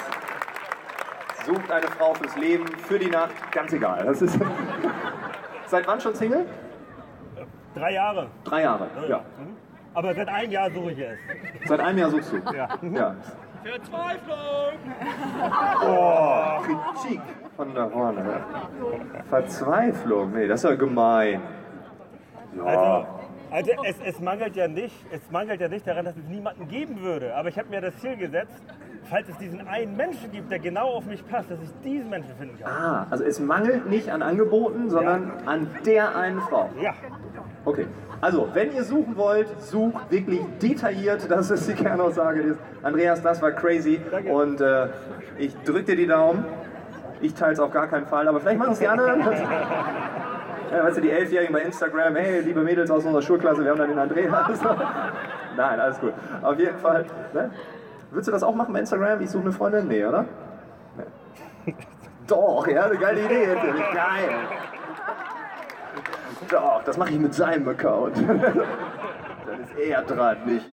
sucht eine Frau fürs Leben, für die Nacht, ganz egal. Das ist <laughs> Seit wann schon Single? Drei Jahre. Drei Jahre, ja. Mhm. Aber seit einem Jahr suche ich es. Seit einem Jahr suchst du? Ja. ja. Verzweiflung! Oh, Kritik von da vorne. Verzweiflung, nee, das ist ja gemein. Ja. Also, also es, es, mangelt ja nicht, es mangelt ja nicht daran, dass es niemanden geben würde. Aber ich habe mir das Ziel gesetzt, falls es diesen einen Menschen gibt, der genau auf mich passt, dass ich diesen Menschen finden kann. Ah, also es mangelt nicht an Angeboten, sondern ja. an der einen Frau. Ja. Okay. Also, wenn ihr suchen wollt, sucht wirklich detailliert, das ist die Kernaussage. Andreas, das war crazy. Danke. Und äh, ich drücke dir die Daumen. Ich teile es auf gar keinen Fall, aber vielleicht machen es die anderen. <laughs> Ja, weißt du, die Elfjährigen bei Instagram, hey, liebe Mädels aus unserer Schulklasse, wir haben da den Andreas. <laughs> Nein, alles gut. Auf jeden Fall. Ne? Würdest du das auch machen bei Instagram? Ich suche eine Freundin? Nee, oder? Nee. Doch, ja, eine geile Idee. Geil. Doch, das mache ich mit seinem Account. Dann ist er dran, nicht.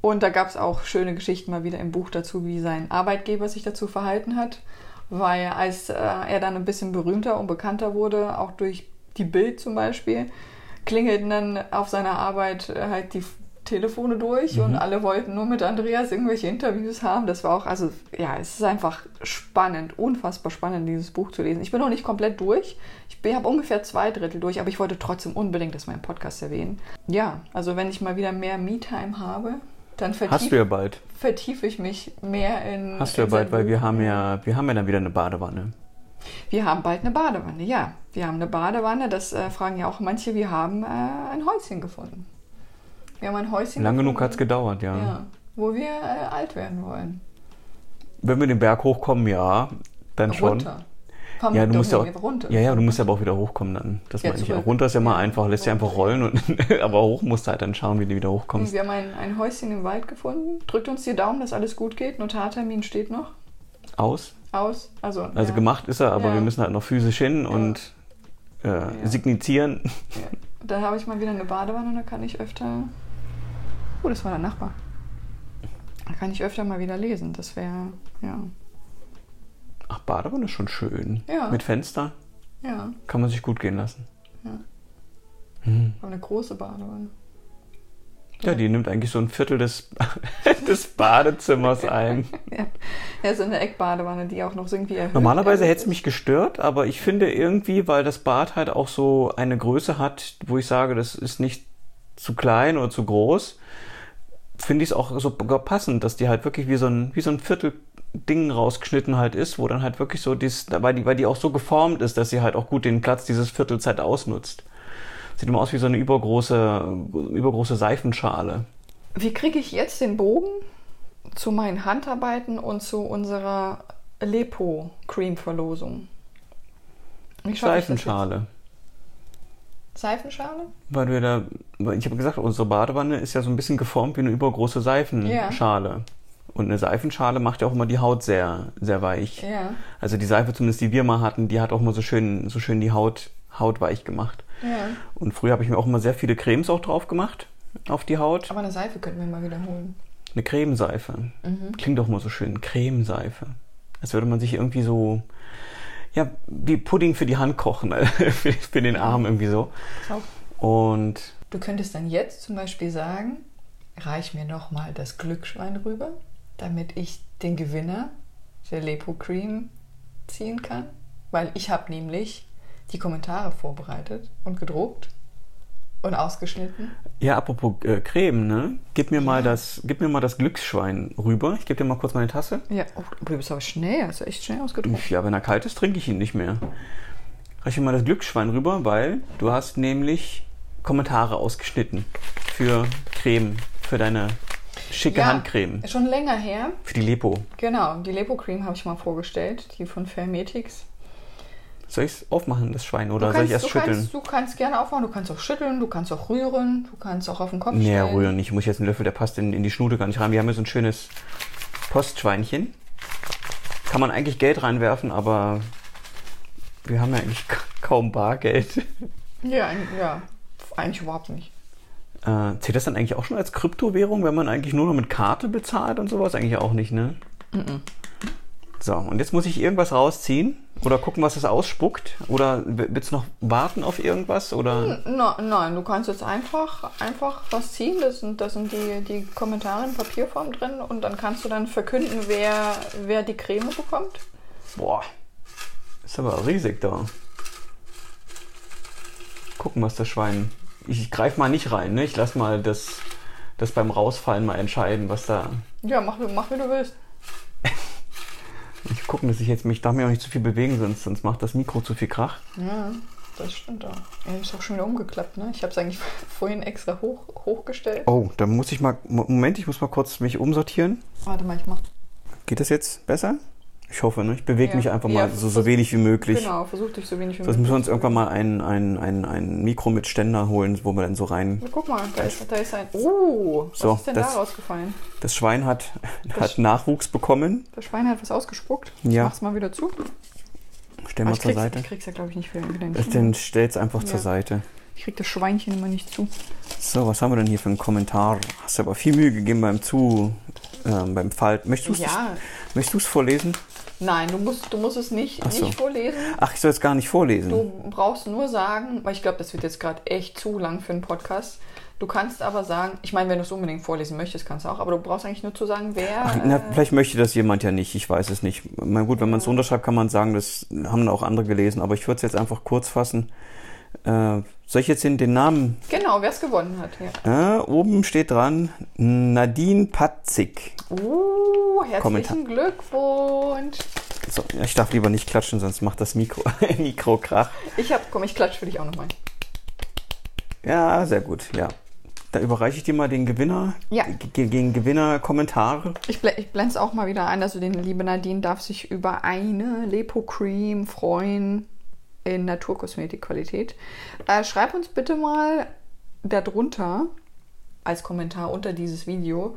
Und da gab es auch schöne Geschichten mal wieder im Buch dazu, wie sein Arbeitgeber sich dazu verhalten hat. Weil als äh, er dann ein bisschen berühmter und bekannter wurde, auch durch die Bild zum Beispiel, klingelten dann auf seiner Arbeit äh, halt die Telefone durch mhm. und alle wollten nur mit Andreas irgendwelche Interviews haben. Das war auch, also ja, es ist einfach spannend, unfassbar spannend, dieses Buch zu lesen. Ich bin noch nicht komplett durch. Ich habe ungefähr zwei Drittel durch, aber ich wollte trotzdem unbedingt das meinen Podcast erwähnen. Ja, also wenn ich mal wieder mehr Me-Time habe, dann vertief, Hast du ja bald. vertiefe ich mich mehr in. Hast du ja bald, weil wir haben ja, wir haben ja dann wieder eine Badewanne. Wir haben bald eine Badewanne, ja. Wir haben eine Badewanne, das äh, fragen ja auch manche, wir haben äh, ein Häuschen gefunden. Wir haben ein Häuschen Lang genug hat es gedauert, ja. ja. Wo wir äh, alt werden wollen. Wenn wir den Berg hochkommen, ja, dann schon. Runter. Fahren ja, du musst ja, auch, runter. ja, ja, du musst ja aber auch wieder hochkommen dann. Das ja, ich. Runter ist ja mal einfach, lässt ja einfach rollen, und, <laughs> aber hoch musst du halt dann schauen, wie du wieder hochkommst. Wir haben ein, ein Häuschen im Wald gefunden. Drückt uns die Daumen, dass alles gut geht. Notartermin steht noch. Aus? Aus, also. Also ja. gemacht ist er, aber ja. wir müssen halt noch physisch hin und äh, signizieren. Da habe ich mal wieder eine Badewanne und da kann ich öfter. Oh, das war der Nachbar. Da kann ich öfter mal wieder lesen. Das wäre, ja. Ach, Badewanne ist schon schön. Ja. Mit Fenster. Ja. Kann man sich gut gehen lassen. Ja. Hm. Aber eine große Badewanne. Ja, die nimmt eigentlich so ein Viertel des, <laughs> des Badezimmers <laughs> ein. ja. ja, so eine Eckbadewanne, die auch noch irgendwie erhöht. Normalerweise hätte es mich gestört, aber ich finde irgendwie, weil das Bad halt auch so eine Größe hat, wo ich sage, das ist nicht zu klein oder zu groß, finde ich es auch sogar passend, dass die halt wirklich wie so ein, wie so ein Viertel Ding rausgeschnitten halt ist, wo dann halt wirklich so dies, weil die, weil die auch so geformt ist, dass sie halt auch gut den Platz dieses Viertelzeit ausnutzt. Sieht immer aus wie so eine übergroße, übergroße Seifenschale. Wie kriege ich jetzt den Bogen zu meinen Handarbeiten und zu unserer Lepo-Cream-Verlosung? Seifenschale. Seifenschale? Weil wir da, ich habe gesagt, unsere Badewanne ist ja so ein bisschen geformt wie eine übergroße Seifenschale. Ja. Und eine Seifenschale macht ja auch immer die Haut sehr, sehr weich. Ja. Also die Seife, zumindest die wir mal hatten, die hat auch mal so schön, so schön die Haut, Haut weich gemacht. Ja. Und früher habe ich mir auch immer sehr viele Cremes auch drauf gemacht auf die Haut. Aber eine Seife könnten wir mal wiederholen. Eine Cremeseife. Mhm. Klingt doch mal so schön. Cremeseife. Als würde man sich irgendwie so, ja, wie Pudding für die Hand kochen, <laughs> für, für den Arm irgendwie so. Und du könntest dann jetzt zum Beispiel sagen, reich mir noch mal das Glücksschwein rüber damit ich den Gewinner der Lepo Cream ziehen kann. Weil ich habe nämlich die Kommentare vorbereitet und gedruckt und ausgeschnitten. Ja, apropos äh, Creme, ne? Gib mir, mal das, gib mir mal das Glücksschwein rüber. Ich gebe dir mal kurz meine Tasse. Ja, oh, du bist aber schnell, hast du echt schnell ausgedruckt. Ja, wenn er kalt ist, trinke ich ihn nicht mehr. Reich mir mal das Glücksschwein rüber, weil du hast nämlich Kommentare ausgeschnitten für Creme, für deine Schicke ja, Handcreme. Schon länger her. Für die Lepo. Genau, die Lepo-Creme habe ich mal vorgestellt, die von Fairmetix. Soll ich es aufmachen, das Schwein, oder kannst, soll ich erst du schütteln? Kannst, du kannst gerne aufmachen, du kannst auch schütteln, du kannst auch rühren, du kannst auch auf den Kopf nee, stellen. Nee, rühren nicht. Ich muss jetzt einen Löffel, der passt in, in die Schnude gar nicht rein. Wir haben hier so ein schönes Postschweinchen. Kann man eigentlich Geld reinwerfen, aber wir haben ja eigentlich kaum Bargeld. Ja, ja, eigentlich überhaupt nicht. Äh, zählt das dann eigentlich auch schon als Kryptowährung, wenn man eigentlich nur noch mit Karte bezahlt und sowas? Eigentlich auch nicht, ne? Mm -mm. So, und jetzt muss ich irgendwas rausziehen oder gucken, was es ausspuckt. Oder willst du noch warten auf irgendwas? Oder? No, nein, du kannst jetzt einfach, einfach was ziehen. Das sind, das sind die, die Kommentare in Papierform drin und dann kannst du dann verkünden, wer, wer die Creme bekommt. Boah, ist aber riesig da. Gucken, was das Schwein ich greife mal nicht rein, ne? Ich lass mal das, das beim Rausfallen mal entscheiden, was da. Ja, mach, mach wie du willst. <laughs> ich gucke, dass ich jetzt mich darf mir auch nicht zu viel bewegen, sonst, sonst macht das Mikro zu viel Krach. Ja, das stimmt auch. Er ist auch schon wieder umgeklappt, ne? Ich habe es eigentlich <laughs> vorhin extra hoch, hochgestellt. Oh, dann muss ich mal. Moment, ich muss mal kurz mich umsortieren. Warte mal, ich mach. Geht das jetzt besser? Ich hoffe, ne? Ich bewege Ja. mich einfach Ja, mal so, so vers- wenig wie möglich. Genau, versuch dich so wenig wie Sonst möglich. müssen wir uns irgendwann mal ein, ein, ein, ein Mikro mit Ständer holen, wo wir dann so rein. Na, Guck mal, da ist, da ist ein. Oh, was So, ist denn das- da rausgefallen? Das Schwein hat, <laughs> Das- hat Nachwuchs bekommen. Das Schwein hat was ausgespuckt. Ja. Mach's mal wieder zu. Stell mal ich zur Seite. ich krieg's ja, glaube ich, nicht Das, hin. den stell's einfach Ja. zur Seite. Ich krieg das Schweinchen immer nicht zu. So, was haben wir denn hier für einen Kommentar? Hast du aber viel Mühe gegeben beim Zu, ähm, beim Fall. Möchtest du es Ja, möchtest vorlesen? nein, du musst, du musst es nicht, so. nicht vorlesen. Ach, ich soll es gar nicht vorlesen. Du brauchst nur sagen, weil ich glaube, das wird jetzt gerade echt zu lang für einen Podcast. Du kannst aber sagen, ich meine, wenn du es unbedingt vorlesen möchtest, kannst du auch, aber du brauchst eigentlich nur zu sagen, wer. Ach, na, äh, vielleicht möchte das jemand ja nicht, ich weiß es nicht. Na gut, wenn man es runterschreibt, kann man sagen, das haben auch andere gelesen, aber ich würde es jetzt einfach kurz fassen. Äh, soll ich jetzt den, den Namen? genau, wer es gewonnen hat. Ja. Äh, oben steht dran Nadine Patzig. Uh, herzlichen Kommentar. Glückwunsch. So, ich darf lieber nicht klatschen, sonst macht das Mikro, <laughs> Mikro Krach. Ich hab, komm, ich klatsch für dich auch nochmal. Ja, sehr gut, ja. Da überreiche ich dir mal den Gewinner, Ja. ge- gegen Gewinner Kommentare. Ich, bl ich blende es auch mal wieder ein. Also, die liebe Nadine darf sich über eine Lepo Cream freuen in Naturkosmetikqualität. Äh, schreib uns bitte mal darunter als Kommentar unter dieses Video,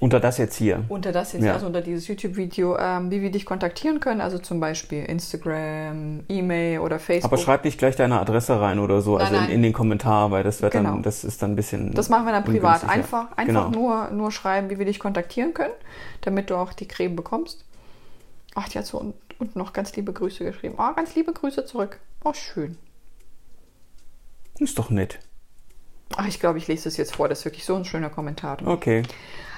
Unter das jetzt hier. unter das jetzt, Ja. also unter dieses YouTube-Video, ähm, wie wir dich kontaktieren können. Also zum Beispiel Instagram, E-Mail oder Facebook. Aber schreib nicht gleich deine Adresse rein oder so, Nein, also in, nein. in den Kommentar, weil das wird Genau. dann, das ist dann ein bisschen. Das machen wir dann privat. Einfach, einfach Genau. nur, nur schreiben, wie wir dich kontaktieren können, damit du auch die Creme bekommst. Ach, die hat so un- unten noch ganz liebe Grüße geschrieben. Oh, ganz liebe Grüße zurück. Oh, schön. Ist doch nett. Ach, ich glaube, ich lese das jetzt vor. Das ist wirklich so ein schöner Kommentar. Okay.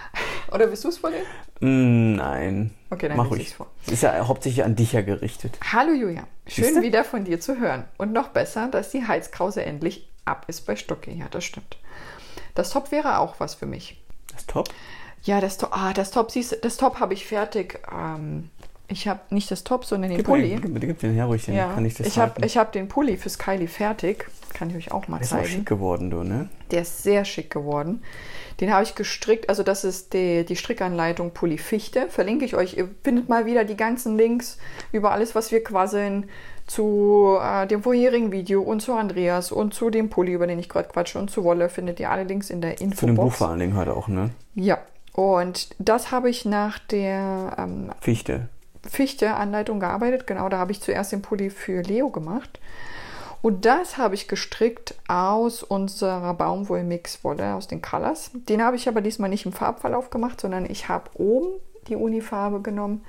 <laughs> Oder willst du es vorlesen? Mm, nein. Okay, dann Mach ich es vor. Es ist ja hauptsächlich an dich ja gerichtet. Hallo Julia, schön Siehste? wieder von dir zu hören. Und noch besser, dass die Heizkrause endlich ab ist bei Stocki. Ja, das stimmt. Das Top wäre auch was für mich. Das top. Ja, das Top, ah, das Top, siehst du, das Top habe ich fertig. Ähm, ich habe nicht das Top, sondern den Gib, Pulli. mir, gib, gib den her ruhig, den ja, kann ich das ich habe hab den Pulli fürs Kylie fertig. Kann ich euch auch mal Der ist auch zeigen. schick geworden, du, ne? Der ist sehr schick geworden. Den habe ich gestrickt. Also das ist die, die Strickanleitung Pulli Fichte. Verlinke ich euch. Ihr findet mal wieder die ganzen Links über alles, was wir quasseln. Zu äh, dem vorherigen Video und zu Andreas und zu dem Pulli, über den ich gerade quatsche und zu Wolle findet ihr alle Links in der Zu dem Buch Infobox. vor allen Dingen halt auch, ne? Ja. Und das habe ich nach der ähm, Fichte. Fichte-Anleitung gearbeitet. Genau, da habe ich zuerst den Pulli für Leo gemacht. Und das habe ich gestrickt aus unserer Baumwollmixwolle, aus den Colors. Den habe ich aber diesmal nicht im Farbverlauf gemacht, sondern ich habe oben die Unifarbe genommen.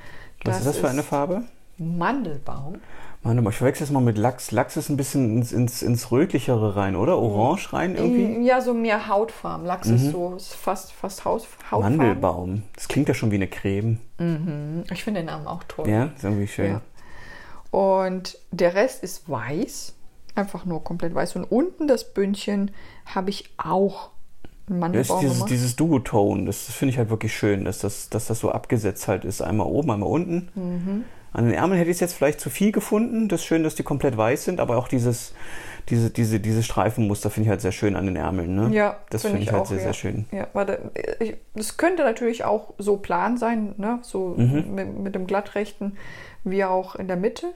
Was ist das für eine Farbe? Mandelbaum. Mann, ich verwechsel es mal mit Lachs. Lachs ist ein bisschen ins, ins, ins Rötlichere rein, oder? Orange rein irgendwie? Ja, so mehr Hautfarben. Lachs ist so ist fast, fast Haus, Hautfarben. Mandelbaum. Das klingt ja schon wie eine Creme. Ich finde den Namen auch toll. Ja, ist irgendwie schön. Ja. Und der Rest ist weiß. Einfach nur komplett weiß. Und unten das Bündchen habe ich auch einen Das ist Mandelbaum dieses, dieses Duotone, das finde ich halt wirklich schön, dass das, dass das so abgesetzt halt ist. Einmal oben, einmal unten. Mhm. An den Ärmeln hätte ich es jetzt vielleicht zu viel gefunden. Das ist schön, dass die komplett weiß sind, aber auch dieses, diese, diese, diese Streifenmuster finde ich halt sehr schön an den Ärmeln. Ne? Ja, das find finde ich, halt auch, sehr, ja. sehr schön. Ja, warte, ich, das könnte natürlich auch so plan sein, ne? so Mhm. mit, mit dem glattrechten, wie auch in der Mitte.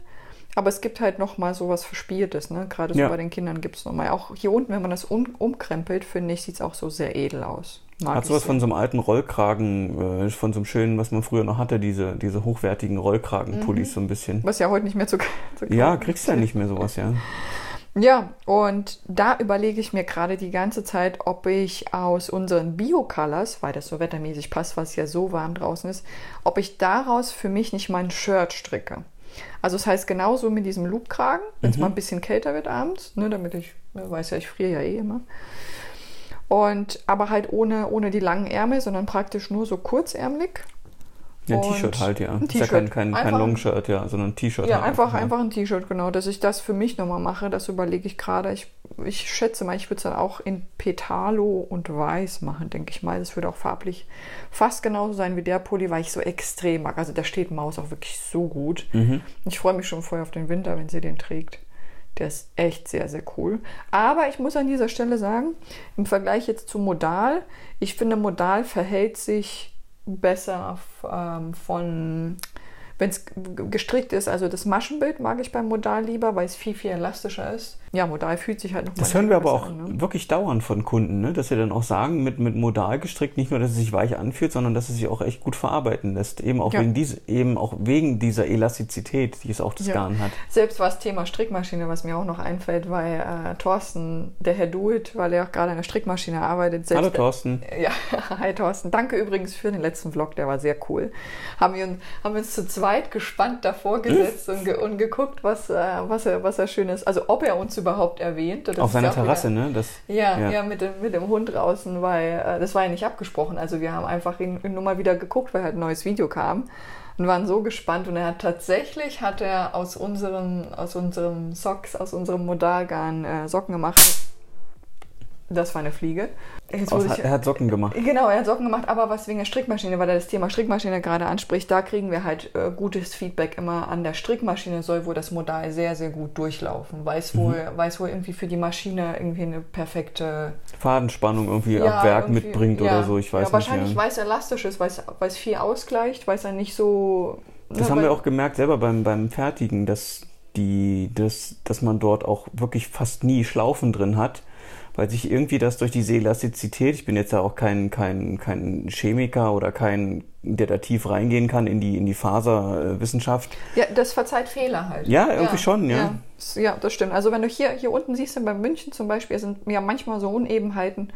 Aber es gibt halt noch mal so was Verspieltes, ne? Gerade so Ja. bei den Kindern gibt es noch mal. Auch hier unten, wenn man das um, umkrempelt, finde ich, sieht es auch so sehr edel aus. Mag Hat sowas von so einem alten Rollkragen, äh, von so einem schönen, was man früher noch hatte, diese, diese hochwertigen Rollkragenpullis Mhm. so ein bisschen. Was ja heute nicht mehr zu, <laughs> zu Ja, kriegst du ja nicht mehr sowas, ja. Ja, und da überlege ich mir gerade die ganze Zeit, ob ich aus unseren Bio-Colors, weil das so wettermäßig passt, was ja so warm draußen ist, ob ich daraus für mich nicht mal ein Shirt stricke. Also das heißt genauso mit diesem Loopkragen, wenn es mal ein bisschen kälter wird abends, ne, damit ich, weiß ja, ich friere ja eh immer. Und aber halt ohne, ohne die langen Ärmel, sondern praktisch nur so kurzärmelig. Ja, ein T-Shirt halt, ja. ein Ist ja kein, kein, kein Longshirt, ja, sondern ein T-Shirt. Ja, halt einfach, ja. einfach ein T-Shirt, genau. Dass ich das für mich nochmal mache, das überlege ich gerade. Ich, ich schätze mal, ich würde es dann auch in Petalo und Weiß machen, denke ich mal. Das würde auch farblich fast genauso sein wie der Pulli, weil ich so extrem mag. Also da steht Maus auch wirklich so gut. Mhm. Ich freue mich schon voll auf den Winter, wenn sie den trägt. Der ist echt sehr, sehr cool. Aber ich muss an dieser Stelle sagen, im Vergleich jetzt zu Modal, ich finde, Modal verhält sich besser ähm, von, wenn es gestrickt ist, also das Maschenbild mag ich beim Modal lieber, weil es viel, viel elastischer ist. Ja, Modal fühlt sich halt noch Das hören wir aber auch an, ne? wirklich dauernd von Kunden, ne? dass sie dann auch sagen, mit, mit modal gestrickt, nicht nur, dass es sich weich anfühlt, sondern dass es sich auch echt gut verarbeiten lässt. Eben auch, Ja. wegen, diese, eben auch wegen dieser Elastizität, die es auch das Ja. Garn hat. Selbst was Thema Strickmaschine, was mir auch noch einfällt, weil äh, Thorsten, der Herr Duit, weil er auch gerade an der Strickmaschine arbeitet, selbst Hallo Thorsten. Ja, <laughs> hi Thorsten. Danke übrigens für den letzten Vlog, der war sehr cool. Haben wir, haben wir uns zu zweit gespannt davor gesetzt und, ge und geguckt, was, äh, was, er, was er schönes, also ob er uns überhaupt erwähnt. Das Auf seiner Terrasse, wieder- ne? Das, Ja, ja, Ja. mit, dem, mit dem Hund draußen, weil äh, das war ja nicht abgesprochen. Also wir haben einfach ihn, nur mal wieder geguckt, weil halt ein neues Video kam und waren so gespannt. Und er hat tatsächlich, hat er aus unseren, aus unserem Socks, aus unserem Modalgarn äh, Socken gemacht. Das war eine Fliege. Aus, ich- er hat Socken gemacht. Genau, er hat Socken gemacht, aber was wegen der Strickmaschine, weil er das Thema Strickmaschine gerade anspricht, da kriegen wir halt äh, gutes Feedback immer an der Strickmaschine, soll wohl das Modal sehr, sehr gut durchlaufen, weil es wohl, weil es wohl irgendwie für die Maschine irgendwie eine perfekte Fadenspannung irgendwie Ja, ab Werk irgendwie- mitbringt ja. oder so, ich weiß ja, nicht. Wahrscheinlich, ja. weil es elastisch ist, weil es, viel ausgleicht, weil es dann nicht so. Das ne, haben weil- wir auch gemerkt selber beim, beim Fertigen, dass, die, dass, dass man dort auch wirklich fast nie Schlaufen drin hat, weil sich irgendwie das durch diese Elastizität, ich bin jetzt ja auch kein, kein, kein Chemiker oder kein, der da tief reingehen kann in die, in die Faserwissenschaft. Ja, das verzeiht Fehler halt. Ja, irgendwie schon, ja. ja. Ja, das stimmt. Also wenn du hier, hier unten siehst, bei München zum Beispiel, sind ja manchmal so Unebenheiten,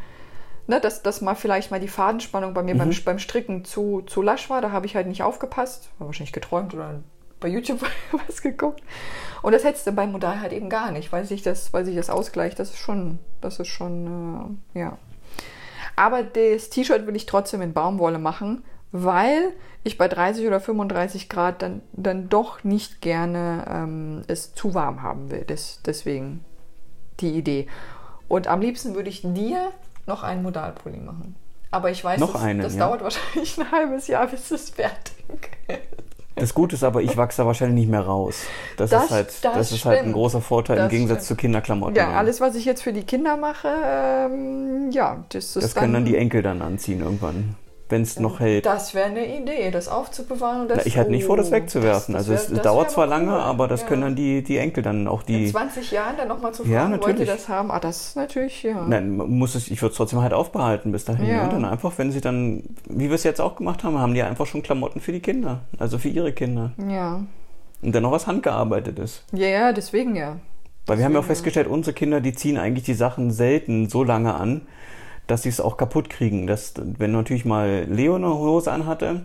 ne, dass, dass mal vielleicht mal die Fadenspannung bei mir Mhm. beim, beim Stricken zu, zu lasch war. Da habe ich halt nicht aufgepasst. War wahrscheinlich geträumt oder bei YouTube <laughs> was geguckt. Und das hättest du beim Modal halt eben gar nicht, weil sich das, weil sich das ausgleicht. Das ist schon, das ist schon, äh, ja. Aber das T-Shirt will ich trotzdem in Baumwolle machen, weil ich bei 30 oder 35 Grad dann, dann doch nicht gerne ähm, es zu warm haben will. Das, deswegen die Idee. Und am liebsten würde ich dir noch einen Modalpulli machen. Aber ich weiß, Noch das, einen, das ja. dauert <laughs> wahrscheinlich ein halbes Jahr, bis es fertig ist. Das Gute ist aber, ich wachse da wahrscheinlich nicht mehr raus. Das, Das- ist halt, das das, ist halt ein großer Vorteil im Das Gegensatz stimmt. zu Kinderklamotten. Ja, alles, was ich jetzt für die Kinder mache, ähm, ja, das ist Das können dann die Enkel dann anziehen irgendwann, wenn es noch hält. Das wäre eine Idee, das aufzubewahren. Und das, Na, ich hatte nicht vor, das oh, wegzuwerfen. das- also das es wär- das dauert zwar lange, cool. aber das Ja. können dann die, die Enkel dann auch In die. 20 Jahren dann nochmal zu Ja, fragen, wollt ihr natürlich. das haben? Ah, das ist natürlich, ja. Nein, muss es, ich würde es trotzdem halt aufbehalten bis dahin. Ja. Und dann einfach, wenn sie dann, wie wir es jetzt auch gemacht haben, haben die einfach schon Klamotten für die Kinder. Also für ihre Kinder. Ja. Und dann noch was handgearbeitetes. Ja, ja, deswegen ja. Weil wir haben ja auch festgestellt, unsere Kinder, die ziehen eigentlich die Sachen selten so lange an, dass sie es auch kaputt kriegen. Das, wenn natürlich mal Leo eine Hose anhatte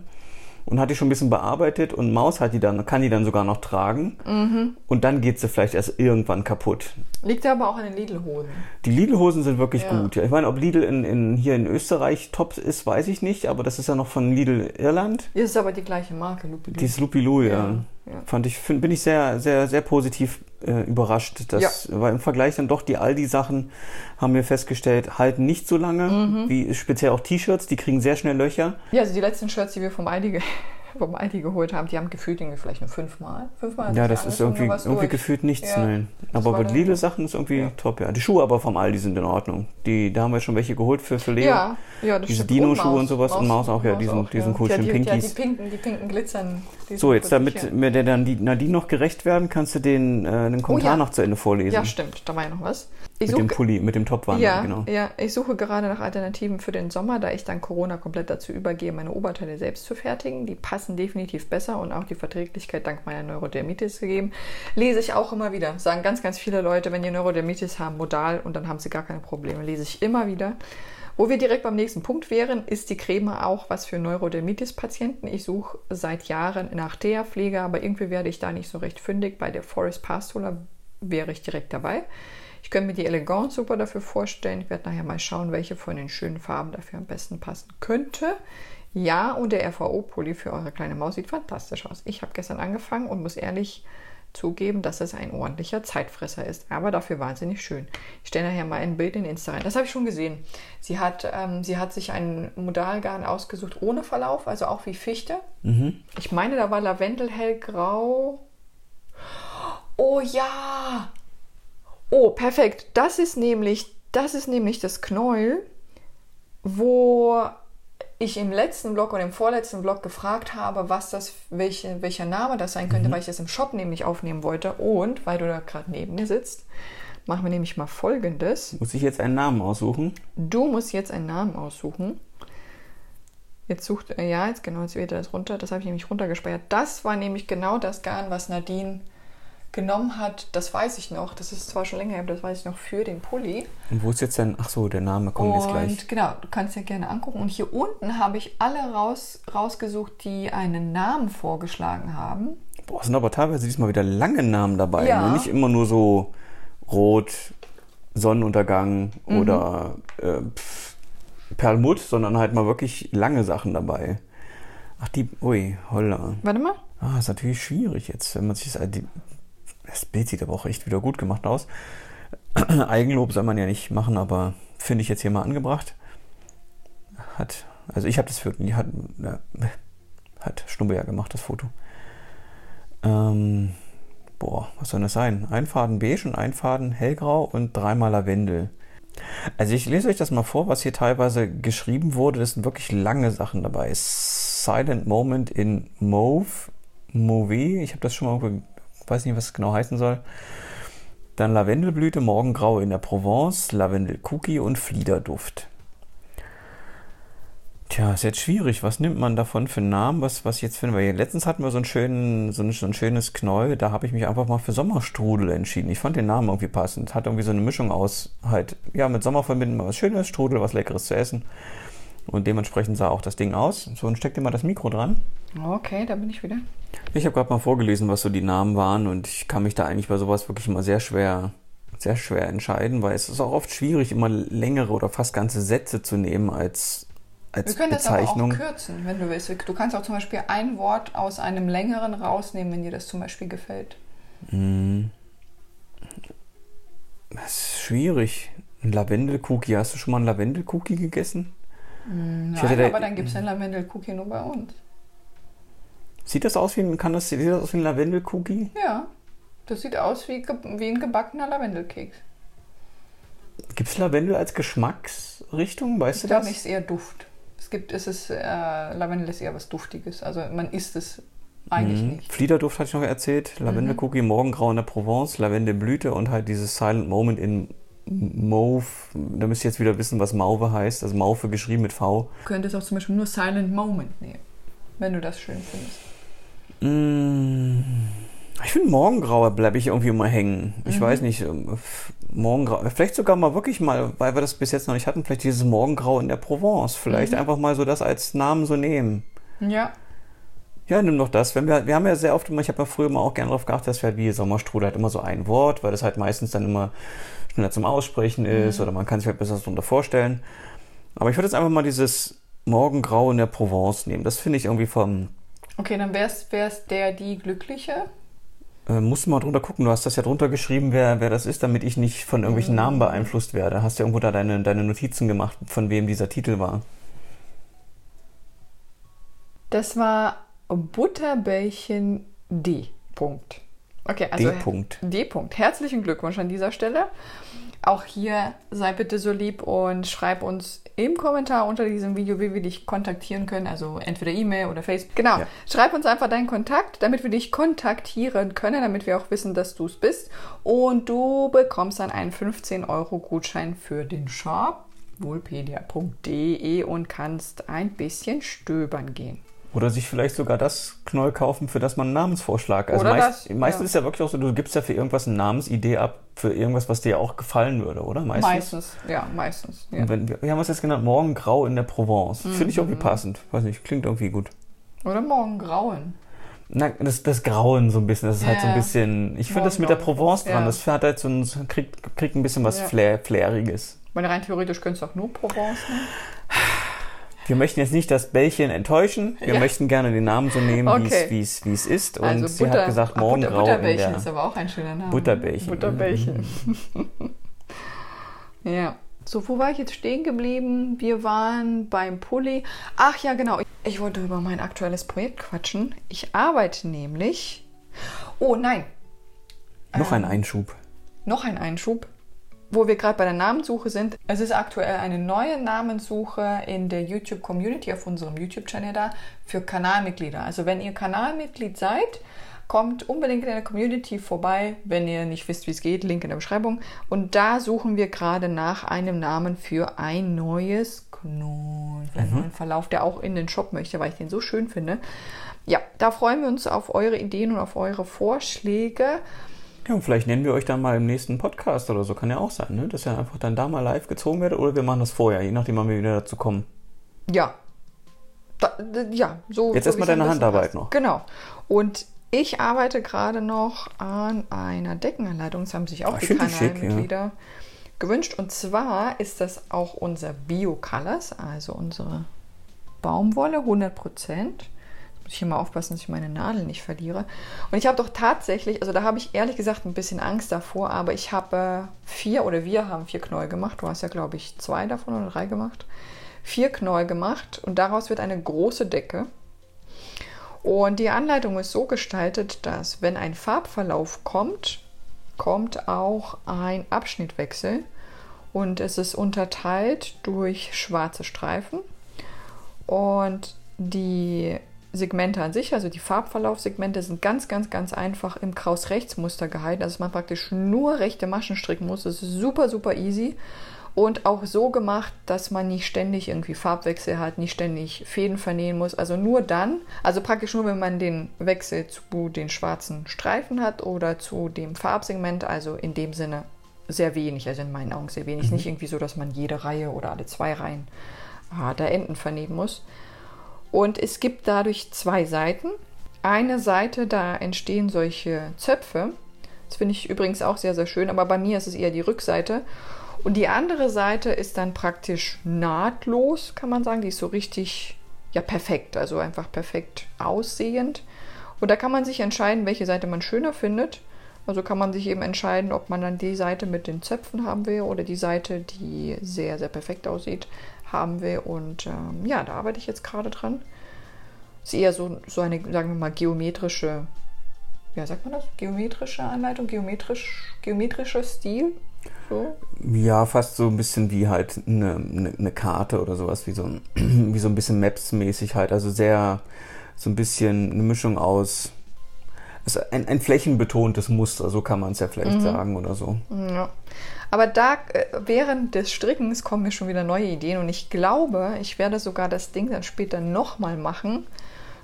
und hat die schon ein bisschen bearbeitet und Maus hat die dann, kann die dann sogar noch tragen Mhm. und dann geht sie vielleicht erst irgendwann kaputt. Liegt aber auch an den Lidl-Hosen. Die Lidl-Hosen sind wirklich Ja. gut. Ja, ich meine, ob Lidl in, in, hier in Österreich top ist, weiß ich nicht, aber das ist ja noch von Lidl Irland. Ist ist aber die gleiche Marke, Lupin. Dieses Lupilou, ja. Ja, ja. Fand ich, find, bin ich sehr, sehr, sehr positiv äh, überrascht. Dass, Weil im Vergleich dann doch die Aldi-Sachen, haben wir festgestellt, halten nicht so lange, Mhm. wie speziell auch T-Shirts, die kriegen sehr schnell Löcher. Ja, also die letzten Shirts, die wir vom Aldi, <laughs> vom Aldi geholt haben, die haben gefühlt irgendwie vielleicht nur fünfmal. Fünfmal Ja, das ist irgendwie, irgendwie gefühlt nichts. Ja, nein. Aber bei dann- Lidl-Sachen ist irgendwie Ja. top, ja. Die Schuhe aber vom Aldi sind in Ordnung. Die, da haben wir schon welche geholt für, für Leo. Ja, ja, das Diese. Dino-Schuhe Maus- und sowas und Maus auch, ja, diesen- diesen ja. coolen ja, die, die Pinkies. pinken, die pinken Glitzern. die So, jetzt damit ja. mir der dann die Nadine noch gerecht werden, kannst du den, äh, den Kommentar ja. noch zu Ende vorlesen. Ja, stimmt, da war ja noch was. Ich mit dem Pulli, mit dem Topwander, ja, genau. ja, ich suche gerade nach Alternativen für den Sommer, da ich dann Corona komplett dazu übergehe, meine Oberteile selbst zu fertigen. Die passen definitiv besser und auch die Verträglichkeit dank meiner Neurodermitis gegeben. Lese ich auch immer wieder. Sagen ganz, ganz viele Leute, wenn ihr Neurodermitis haben, modal und dann haben sie gar keine Probleme. Lese ich immer wieder. Wo wir direkt beim nächsten Punkt wären, ist die Creme auch was für Neurodermitis-Patienten. Ich suche seit Jahren nach TEA-Pflege, aber irgendwie werde ich da nicht so recht fündig. Bei der Forest Pastula wäre ich direkt dabei. Ich könnte mir die Elegance super dafür vorstellen. Ich werde nachher mal schauen, welche von den schönen Farben dafür am besten passen könnte. Ja, und der RVO-Pulli für eure kleine Maus sieht fantastisch aus. Ich habe gestern angefangen und muss ehrlich zugeben, dass es ein ordentlicher Zeitfresser ist, aber dafür wahnsinnig schön. Ich stelle nachher mal ein Bild in Insta rein. Das habe ich schon gesehen. Sie hat, ähm, sie hat sich ein Modalgarn ausgesucht ohne Verlauf, also auch wie Fichte. Ich meine, da war Lavendel hellgrau. Oh ja! Oh, perfekt. Das ist nämlich, das ist nämlich das Knäuel, wo ich im letzten Blog oder im vorletzten Blog gefragt habe, was das, welche, welcher Name das sein könnte, weil ich das im Shop nämlich aufnehmen wollte. Und weil du da gerade neben mir sitzt, machen wir nämlich mal folgendes. Muss ich jetzt einen Namen aussuchen? Du musst jetzt einen Namen aussuchen. Jetzt sucht, äh, ja, jetzt genau, jetzt wird das runter. Das habe ich nämlich runtergespeichert. Das war nämlich genau das Garn, was Nadine genommen hat. Das weiß ich noch. Das ist zwar schon länger her, aber das weiß ich noch für den Pulli. Und wo ist jetzt denn? Ach so, der Name kommt jetzt gleich. Und genau, du kannst ja gerne angucken. Und hier unten habe ich alle raus, rausgesucht, die einen Namen vorgeschlagen haben. Boah, sind aber teilweise diesmal wieder lange Namen dabei. Ja. ne? Nicht immer nur so Rot, Sonnenuntergang Mhm. oder äh, pf, Perlmutt, sondern halt mal wirklich lange Sachen dabei. Ach, die, ui, holla. Warte mal. Ah, ist natürlich schwierig jetzt, wenn man sich das, das Bild sieht aber auch echt wieder gut gemacht aus. <clears throat> Eigenlob soll man ja nicht machen, aber finde ich jetzt hier mal angebracht. Hat, also ich habe das für, hat, ja, hat Schnubbe ja gemacht, das Foto. Ähm, boah, was soll das sein? Ein Faden beige und ein Faden hellgrau und dreimal Lavendel. Also ich lese euch das mal vor, was hier teilweise geschrieben wurde. Das sind wirklich lange Sachen dabei. Silent Moment in Mauve, Mauve. Ich habe das schon mal, weiß nicht, was es genau heißen soll. Dann Lavendelblüte, Morgengrau in der Provence, Lavendel-Cookie und Fliederduft. Tja, ist jetzt schwierig. Was nimmt man davon für einen Namen? Was, was jetzt finden wir? Letztens hatten wir so, einen schönen, so, ein, so ein schönes Knäuel. Da habe ich mich einfach mal für Sommerstrudel entschieden. Ich fand den Namen irgendwie passend. Hat irgendwie so eine Mischung aus halt, ja, mit Sommer verbinden wir was Schönes, Strudel, was Leckeres zu essen. Und dementsprechend sah auch das Ding aus. So, und steckt dir mal das Mikro dran. Okay, da bin ich wieder. Ich habe gerade mal vorgelesen, was so die Namen waren und ich kann mich da eigentlich bei sowas wirklich immer sehr schwer, sehr schwer entscheiden, weil es ist auch oft schwierig, immer längere oder fast ganze Sätze zu nehmen als, als Wir können das aber auch Bezeichnung. kürzen, wenn du willst. Du kannst auch zum Beispiel ein Wort aus einem längeren rausnehmen, wenn dir das zum Beispiel gefällt. Das ist schwierig. Ein Lavendel-Cookie. Hast du schon mal einen Lavendel-Cookie gegessen? Nein, da- aber dann gibt es den Lavendel-Cookie nur bei uns. Sieht das aus wie ein, kann das, sieht das aus wie ein Lavendel-Cookie? Ja, das sieht aus wie, wie ein gebackener Lavendelkeks. Gibt es Lavendel als Geschmacksrichtung? Weißt Ich du das? es ist eher Duft. Es gibt, es ist, äh, Lavendel ist eher was Duftiges. Also man isst es eigentlich Mhm. nicht. Fliederduft hatte ich noch erzählt. Lavendel-Cookie, Morgengrau in der Provence, Lavendelblüte und halt dieses Silent Moment in Mauve. Da müsst ihr jetzt wieder wissen, was Mauve heißt. Also Mauve geschrieben mit V. Du könntest auch zum Beispiel nur Silent Moment nehmen, wenn du das schön findest. Mm, Ich finde Morgengrau bleibe ich irgendwie immer hängen. Mhm. Ich weiß nicht. ähm, Morgengrau. Vielleicht sogar mal wirklich mal, weil wir das bis jetzt noch nicht hatten, vielleicht dieses Morgengrau in der Provence. Vielleicht Mhm. einfach mal so das als Namen so nehmen. Ja, Ja, nimm doch das. Wenn wir, wir haben ja sehr oft immer, ich habe ja früher immer auch gerne darauf geachtet, dass wir halt wie Sommerstrudel halt immer so ein Wort, weil das halt meistens dann immer schneller zum Aussprechen ist oder man kann sich halt besser darunter vorstellen. Aber ich würde jetzt einfach mal dieses Morgengrau in der Provence nehmen. Das finde ich irgendwie vom, okay, dann wär's, wär's der, die Glückliche. äh, musst du mal drunter gucken. Du hast das ja drunter geschrieben, wer, wer das ist, damit ich nicht von irgendwelchen Namen beeinflusst werde. Hast ja irgendwo da deine, deine Notizen gemacht, von wem dieser Titel war. Das war Butterbällchen D. Punkt. Okay, also D. Punkt. D. Punkt. Herzlichen Glückwunsch an dieser Stelle. Auch hier sei bitte so lieb und schreib uns im Kommentar unter diesem Video, wie wir dich kontaktieren können. Also entweder E-Mail oder Facebook. Genau. Ja. Schreib uns einfach deinen Kontakt, damit wir dich kontaktieren können, damit wir auch wissen, dass du es bist. Und du bekommst dann einen 15 Euro Gutschein für den Shop wohlpedia.de und kannst ein bisschen stöbern gehen. Oder sich vielleicht sogar das Knoll kaufen, für das man einen Namensvorschlag. Also Oder meist, das, meistens ja. ist ja wirklich auch so, du gibst ja für irgendwas eine Namensidee ab, für irgendwas, was dir auch gefallen würde, oder? Meistens. Meistens, ja, meistens. Ja. Und wenn, wir haben es jetzt genannt, Morgengrau in der Provence. Finde ich Mhm. irgendwie passend. Weiß nicht, klingt irgendwie gut. Oder morgen grauen. Na, das, das Grauen so ein bisschen, das ist halt so ein Ja. bisschen. Ich finde das mit der. Provence dran, Ja. das hat halt so ein, kriegt, kriegt ein bisschen was Ja. Flair, Flairiges. Weil rein theoretisch könntest du auch nur Provence nehmen. Wir möchten jetzt nicht das Bällchen enttäuschen. Wir Ja. möchten gerne den Namen so nehmen, wie Okay. es- wie es ist. Und Also sie Butter, hat gesagt, ach, Butter, Butterbällchen der. ist aber auch ein schöner Name. Butterbällchen. Butterbällchen. <laughs> ja. So, wo war ich jetzt stehen geblieben? Wir waren beim Pulli. Ach ja, genau. Ich wollte über mein aktuelles Projekt quatschen. Ich arbeite nämlich. Oh nein, Noch Ähm. ein Einschub. noch ein Einschub. Wo wir gerade bei der Namenssuche sind, es ist aktuell eine neue Namenssuche in der YouTube-Community auf unserem YouTube-Channel da für Kanalmitglieder. Also wenn ihr Kanalmitglied seid, kommt unbedingt in der Community vorbei, wenn ihr nicht wisst, wie es geht, Link in der Beschreibung. Und da suchen wir gerade nach einem Namen für ein neues Knoll, für einen Mhm. neuen Verlauf, der auch in den Shop möchte, weil ich den so schön finde. Ja, da freuen wir uns auf eure Ideen und auf eure Vorschläge. Ja, und vielleicht nennen wir euch dann mal im nächsten Podcast oder so. Kann ja auch sein, ne? Dass ihr einfach dann da mal live gezogen werdet oder wir machen das vorher, je nachdem, wann wir wieder dazu kommen. Ja. Da, ja, so. Jetzt so erstmal deine Handarbeit passt. noch. Genau. Und ich arbeite gerade noch an einer Deckenanleitung. Das haben sich auch ich die Kanalmitglieder gewünscht. Und zwar ist das auch unser Bio-Colors, also unsere Baumwolle, 100 Prozent. Muss ich mal aufpassen, dass ich meine Nadel nicht verliere. Und ich habe doch tatsächlich, also da habe ich ehrlich gesagt ein bisschen Angst davor, aber ich habe vier oder wir haben vier Knäuel gemacht. Du hast ja, glaube ich, zwei davon oder drei gemacht. Vier Knäuel gemacht und daraus wird eine große Decke. Und die Anleitung ist so gestaltet, dass wenn ein Farbverlauf kommt, kommt auch ein Abschnittwechsel und es ist unterteilt durch schwarze Streifen und die Segmente an sich, also die Farbverlaufssegmente, sind ganz, ganz, ganz einfach im Kraus-Rechts-Muster gehalten. Also dass man praktisch nur rechte Maschen stricken muss. Das ist super, super easy. Und auch so gemacht, dass man nicht ständig irgendwie Farbwechsel hat, nicht ständig Fäden vernähen muss. Also nur dann, also praktisch nur, wenn man den Wechsel zu den schwarzen Streifen hat oder zu dem Farbsegment, also in dem Sinne sehr wenig, also in meinen Augen sehr wenig. Nicht irgendwie so, dass man jede Reihe oder alle zwei Reihen ah, der Enden vernähen muss. Und es gibt dadurch zwei Seiten. Eine Seite, da entstehen solche Zöpfe. Das finde ich übrigens auch sehr, sehr schön, aber bei mir ist es eher die Rückseite. Und die andere Seite ist dann praktisch nahtlos, kann man sagen. Die ist so richtig, ja, perfekt, also einfach perfekt aussehend. Und da kann man sich entscheiden, welche Seite man schöner findet. Also kann man sich eben entscheiden, ob man dann die Seite mit den Zöpfen haben will oder die Seite, die sehr, sehr perfekt aussieht, haben will. Und ähm, ja, da arbeite ich jetzt gerade dran. Ist eher so, so eine, sagen wir mal, geometrische, ja, sagt man das? Geometrische Anleitung, geometrisch, geometrischer Stil. So. Ja, fast so ein bisschen wie halt eine, eine, eine Karte oder sowas, wie so ein, <clears throat> wie so ein bisschen Maps-mäßig halt. Also sehr, so ein bisschen eine Mischung aus, also ein, ein flächenbetontes Muster, so kann man es ja vielleicht sagen oder so. Ja. Aber da äh, während des Strickens kommen mir schon wieder neue Ideen und ich glaube, ich werde sogar das Ding dann später nochmal machen,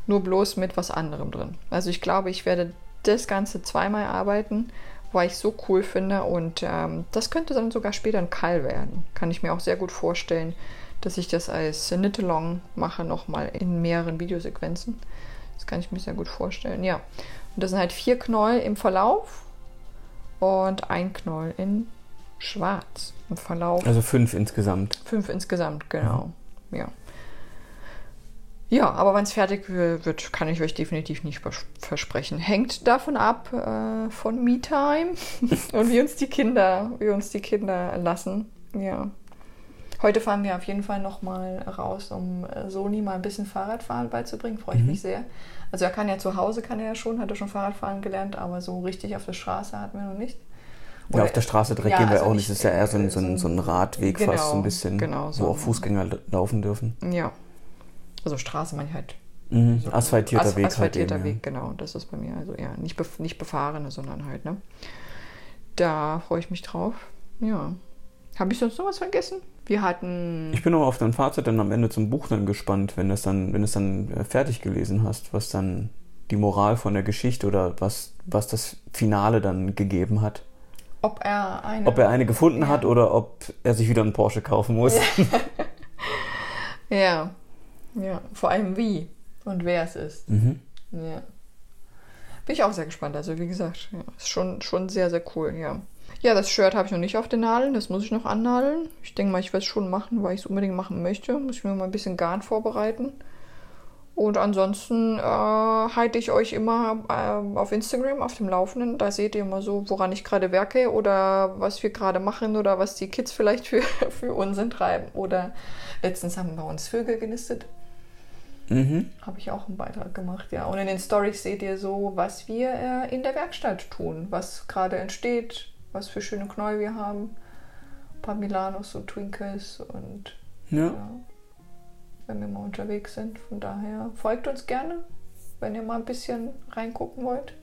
nur bloß mit was anderem drin. Also ich glaube, ich werde das Ganze zweimal arbeiten, weil ich so cool finde und ähm, das könnte dann sogar später ein Kall werden. Kann ich mir auch sehr gut vorstellen, dass ich das als Knit-Along mache, nochmal in mehreren Videosequenzen. Das kann ich mir sehr gut vorstellen, ja. Und das sind halt vier Knäuel im Verlauf und ein Knäuel in schwarz im Verlauf. Also fünf insgesamt. Fünf insgesamt, genau. Ja. Ja, aber wann es fertig wird, kann ich euch definitiv nicht vers- versprechen. Hängt davon ab äh, von Me-Time <laughs> und wie uns die Kinder, wie uns die Kinder lassen. Ja. Heute fahren wir auf jeden Fall noch mal raus, um äh, Soni mal ein bisschen Fahrradfahren beizubringen. Freue ich mich sehr. Also er kann ja zu Hause, kann er ja schon, hat er schon Fahrradfahren gelernt, aber so richtig auf der Straße hatten wir noch nicht. Ja, auf der Straße direkt Ja, gehen wir also auch nicht. Das ist ja eher so ein, so ein, so ein Radweg Genau, fast so ein bisschen, genau, so wo auch Fußgänger laufen dürfen. Ja. Also Straße meine ich halt. Mhm. So Asphaltierter As Weg asphaltierter halt eben, Weg, genau. Das ist bei mir also ja nicht, bef nicht befahrene, sondern halt, ne? Da freue ich mich drauf. Ja. Habe ich sonst noch was vergessen? Wir hatten. Ja. Ich bin aber auf dein Fazit dann am Ende zum Buch dann gespannt, wenn das dann, wenn du es dann äh, fertig gelesen hast, was dann die Moral von der Geschichte oder was, was das Finale dann gegeben hat. Ob er eine. Ob er eine gefunden Ja. hat oder ob er sich wieder einen Porsche kaufen muss. <laughs> Ja. Ja. Vor allem wie und wer es ist. Mhm. Ja. Bin ich auch sehr gespannt. Also, wie gesagt, ja, ist schon, schon sehr, sehr cool, ja. Ja, das Shirt habe ich noch nicht auf den Nadeln. Das muss ich noch annadeln. Ich denke mal, ich werde es schon machen, weil ich es unbedingt machen möchte. Muss ich mir mal ein bisschen Garn vorbereiten. Und ansonsten äh, halte ich euch immer äh, auf Instagram auf dem Laufenden. Da seht ihr immer so, woran ich gerade werke oder was wir gerade machen oder was die Kids vielleicht für, <laughs> für Unsinn treiben. Oder letztens haben wir uns Vögel genistet. Mhm. Habe ich auch einen Beitrag gemacht, ja. Und in den Stories seht ihr so, was wir äh, in der Werkstatt tun, was gerade entsteht, was für schöne Knäuel wir haben. ein paar Milanos und Twinkles und Ja. ja, wenn wir mal unterwegs sind. Von daher folgt uns gerne, wenn ihr mal ein bisschen reingucken wollt.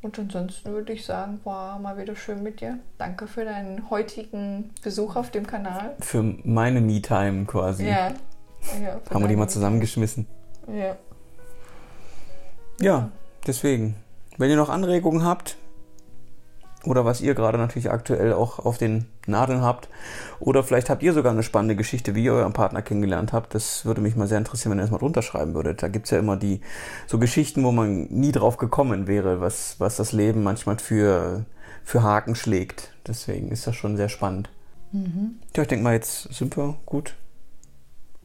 Und ansonsten würde ich sagen, war mal wieder schön mit dir. Danke für deinen heutigen Besuch auf dem Kanal. Für meine Me-Time quasi. Ja. ja Haben wir die mal zusammengeschmissen. Ja. Ja, deswegen. Wenn ihr noch Anregungen habt oder was ihr gerade natürlich aktuell auch auf den Nadeln habt oder vielleicht habt ihr sogar eine spannende Geschichte, wie ihr euren Partner kennengelernt habt, das würde mich mal sehr interessieren, wenn ihr das mal drunter schreiben würdet. Da gibt's ja immer die so Geschichten, wo man nie drauf gekommen wäre, was, was das Leben manchmal für, für Haken schlägt. Deswegen ist das schon sehr spannend. Ja, ich denke mal, jetzt sind wir gut,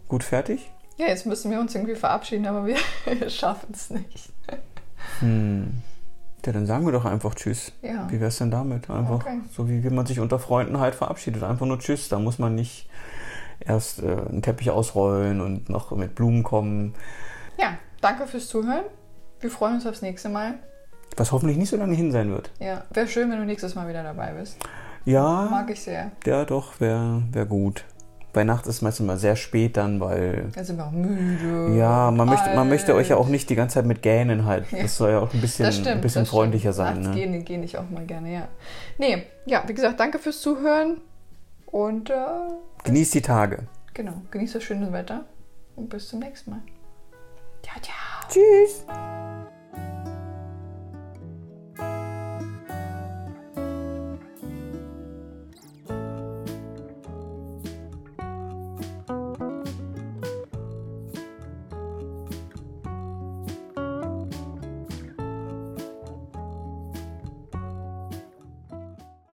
gut fertig. Ja, jetzt müssen wir uns irgendwie verabschieden, aber wir <laughs> schaffen es nicht. Hm. Ja, dann sagen wir doch einfach Tschüss. Ja. Wie wär's denn damit? Einfach Okay. so wie, wie man sich unter Freunden halt verabschiedet. Einfach nur Tschüss. Da muss man nicht erst äh, einen Teppich ausrollen und noch mit Blumen kommen. Ja, danke fürs Zuhören. Wir freuen uns aufs nächste Mal. Was hoffentlich nicht so lange hin sein wird. Ja, wäre schön, wenn du nächstes Mal wieder dabei bist. Ja, Mag ich sehr. ja doch, wäre wär gut. Bei Nacht ist meistens immer sehr spät dann, weil Da sind wir auch müde. ja, man möchte, man möchte euch ja auch nicht die ganze Zeit mit Gähnen halten. Das soll ja auch ein bisschen, stimmt. ein bisschen freundlicher stimmt. sein. Nachts Ne? gehen, gehen ich auch mal gerne, ja. Nee, ja, wie gesagt, danke fürs Zuhören. Und äh, Genießt die Tage. genau, genießt das schöne Wetter. Und bis zum nächsten Mal. Ciao, ciao. Tschüss.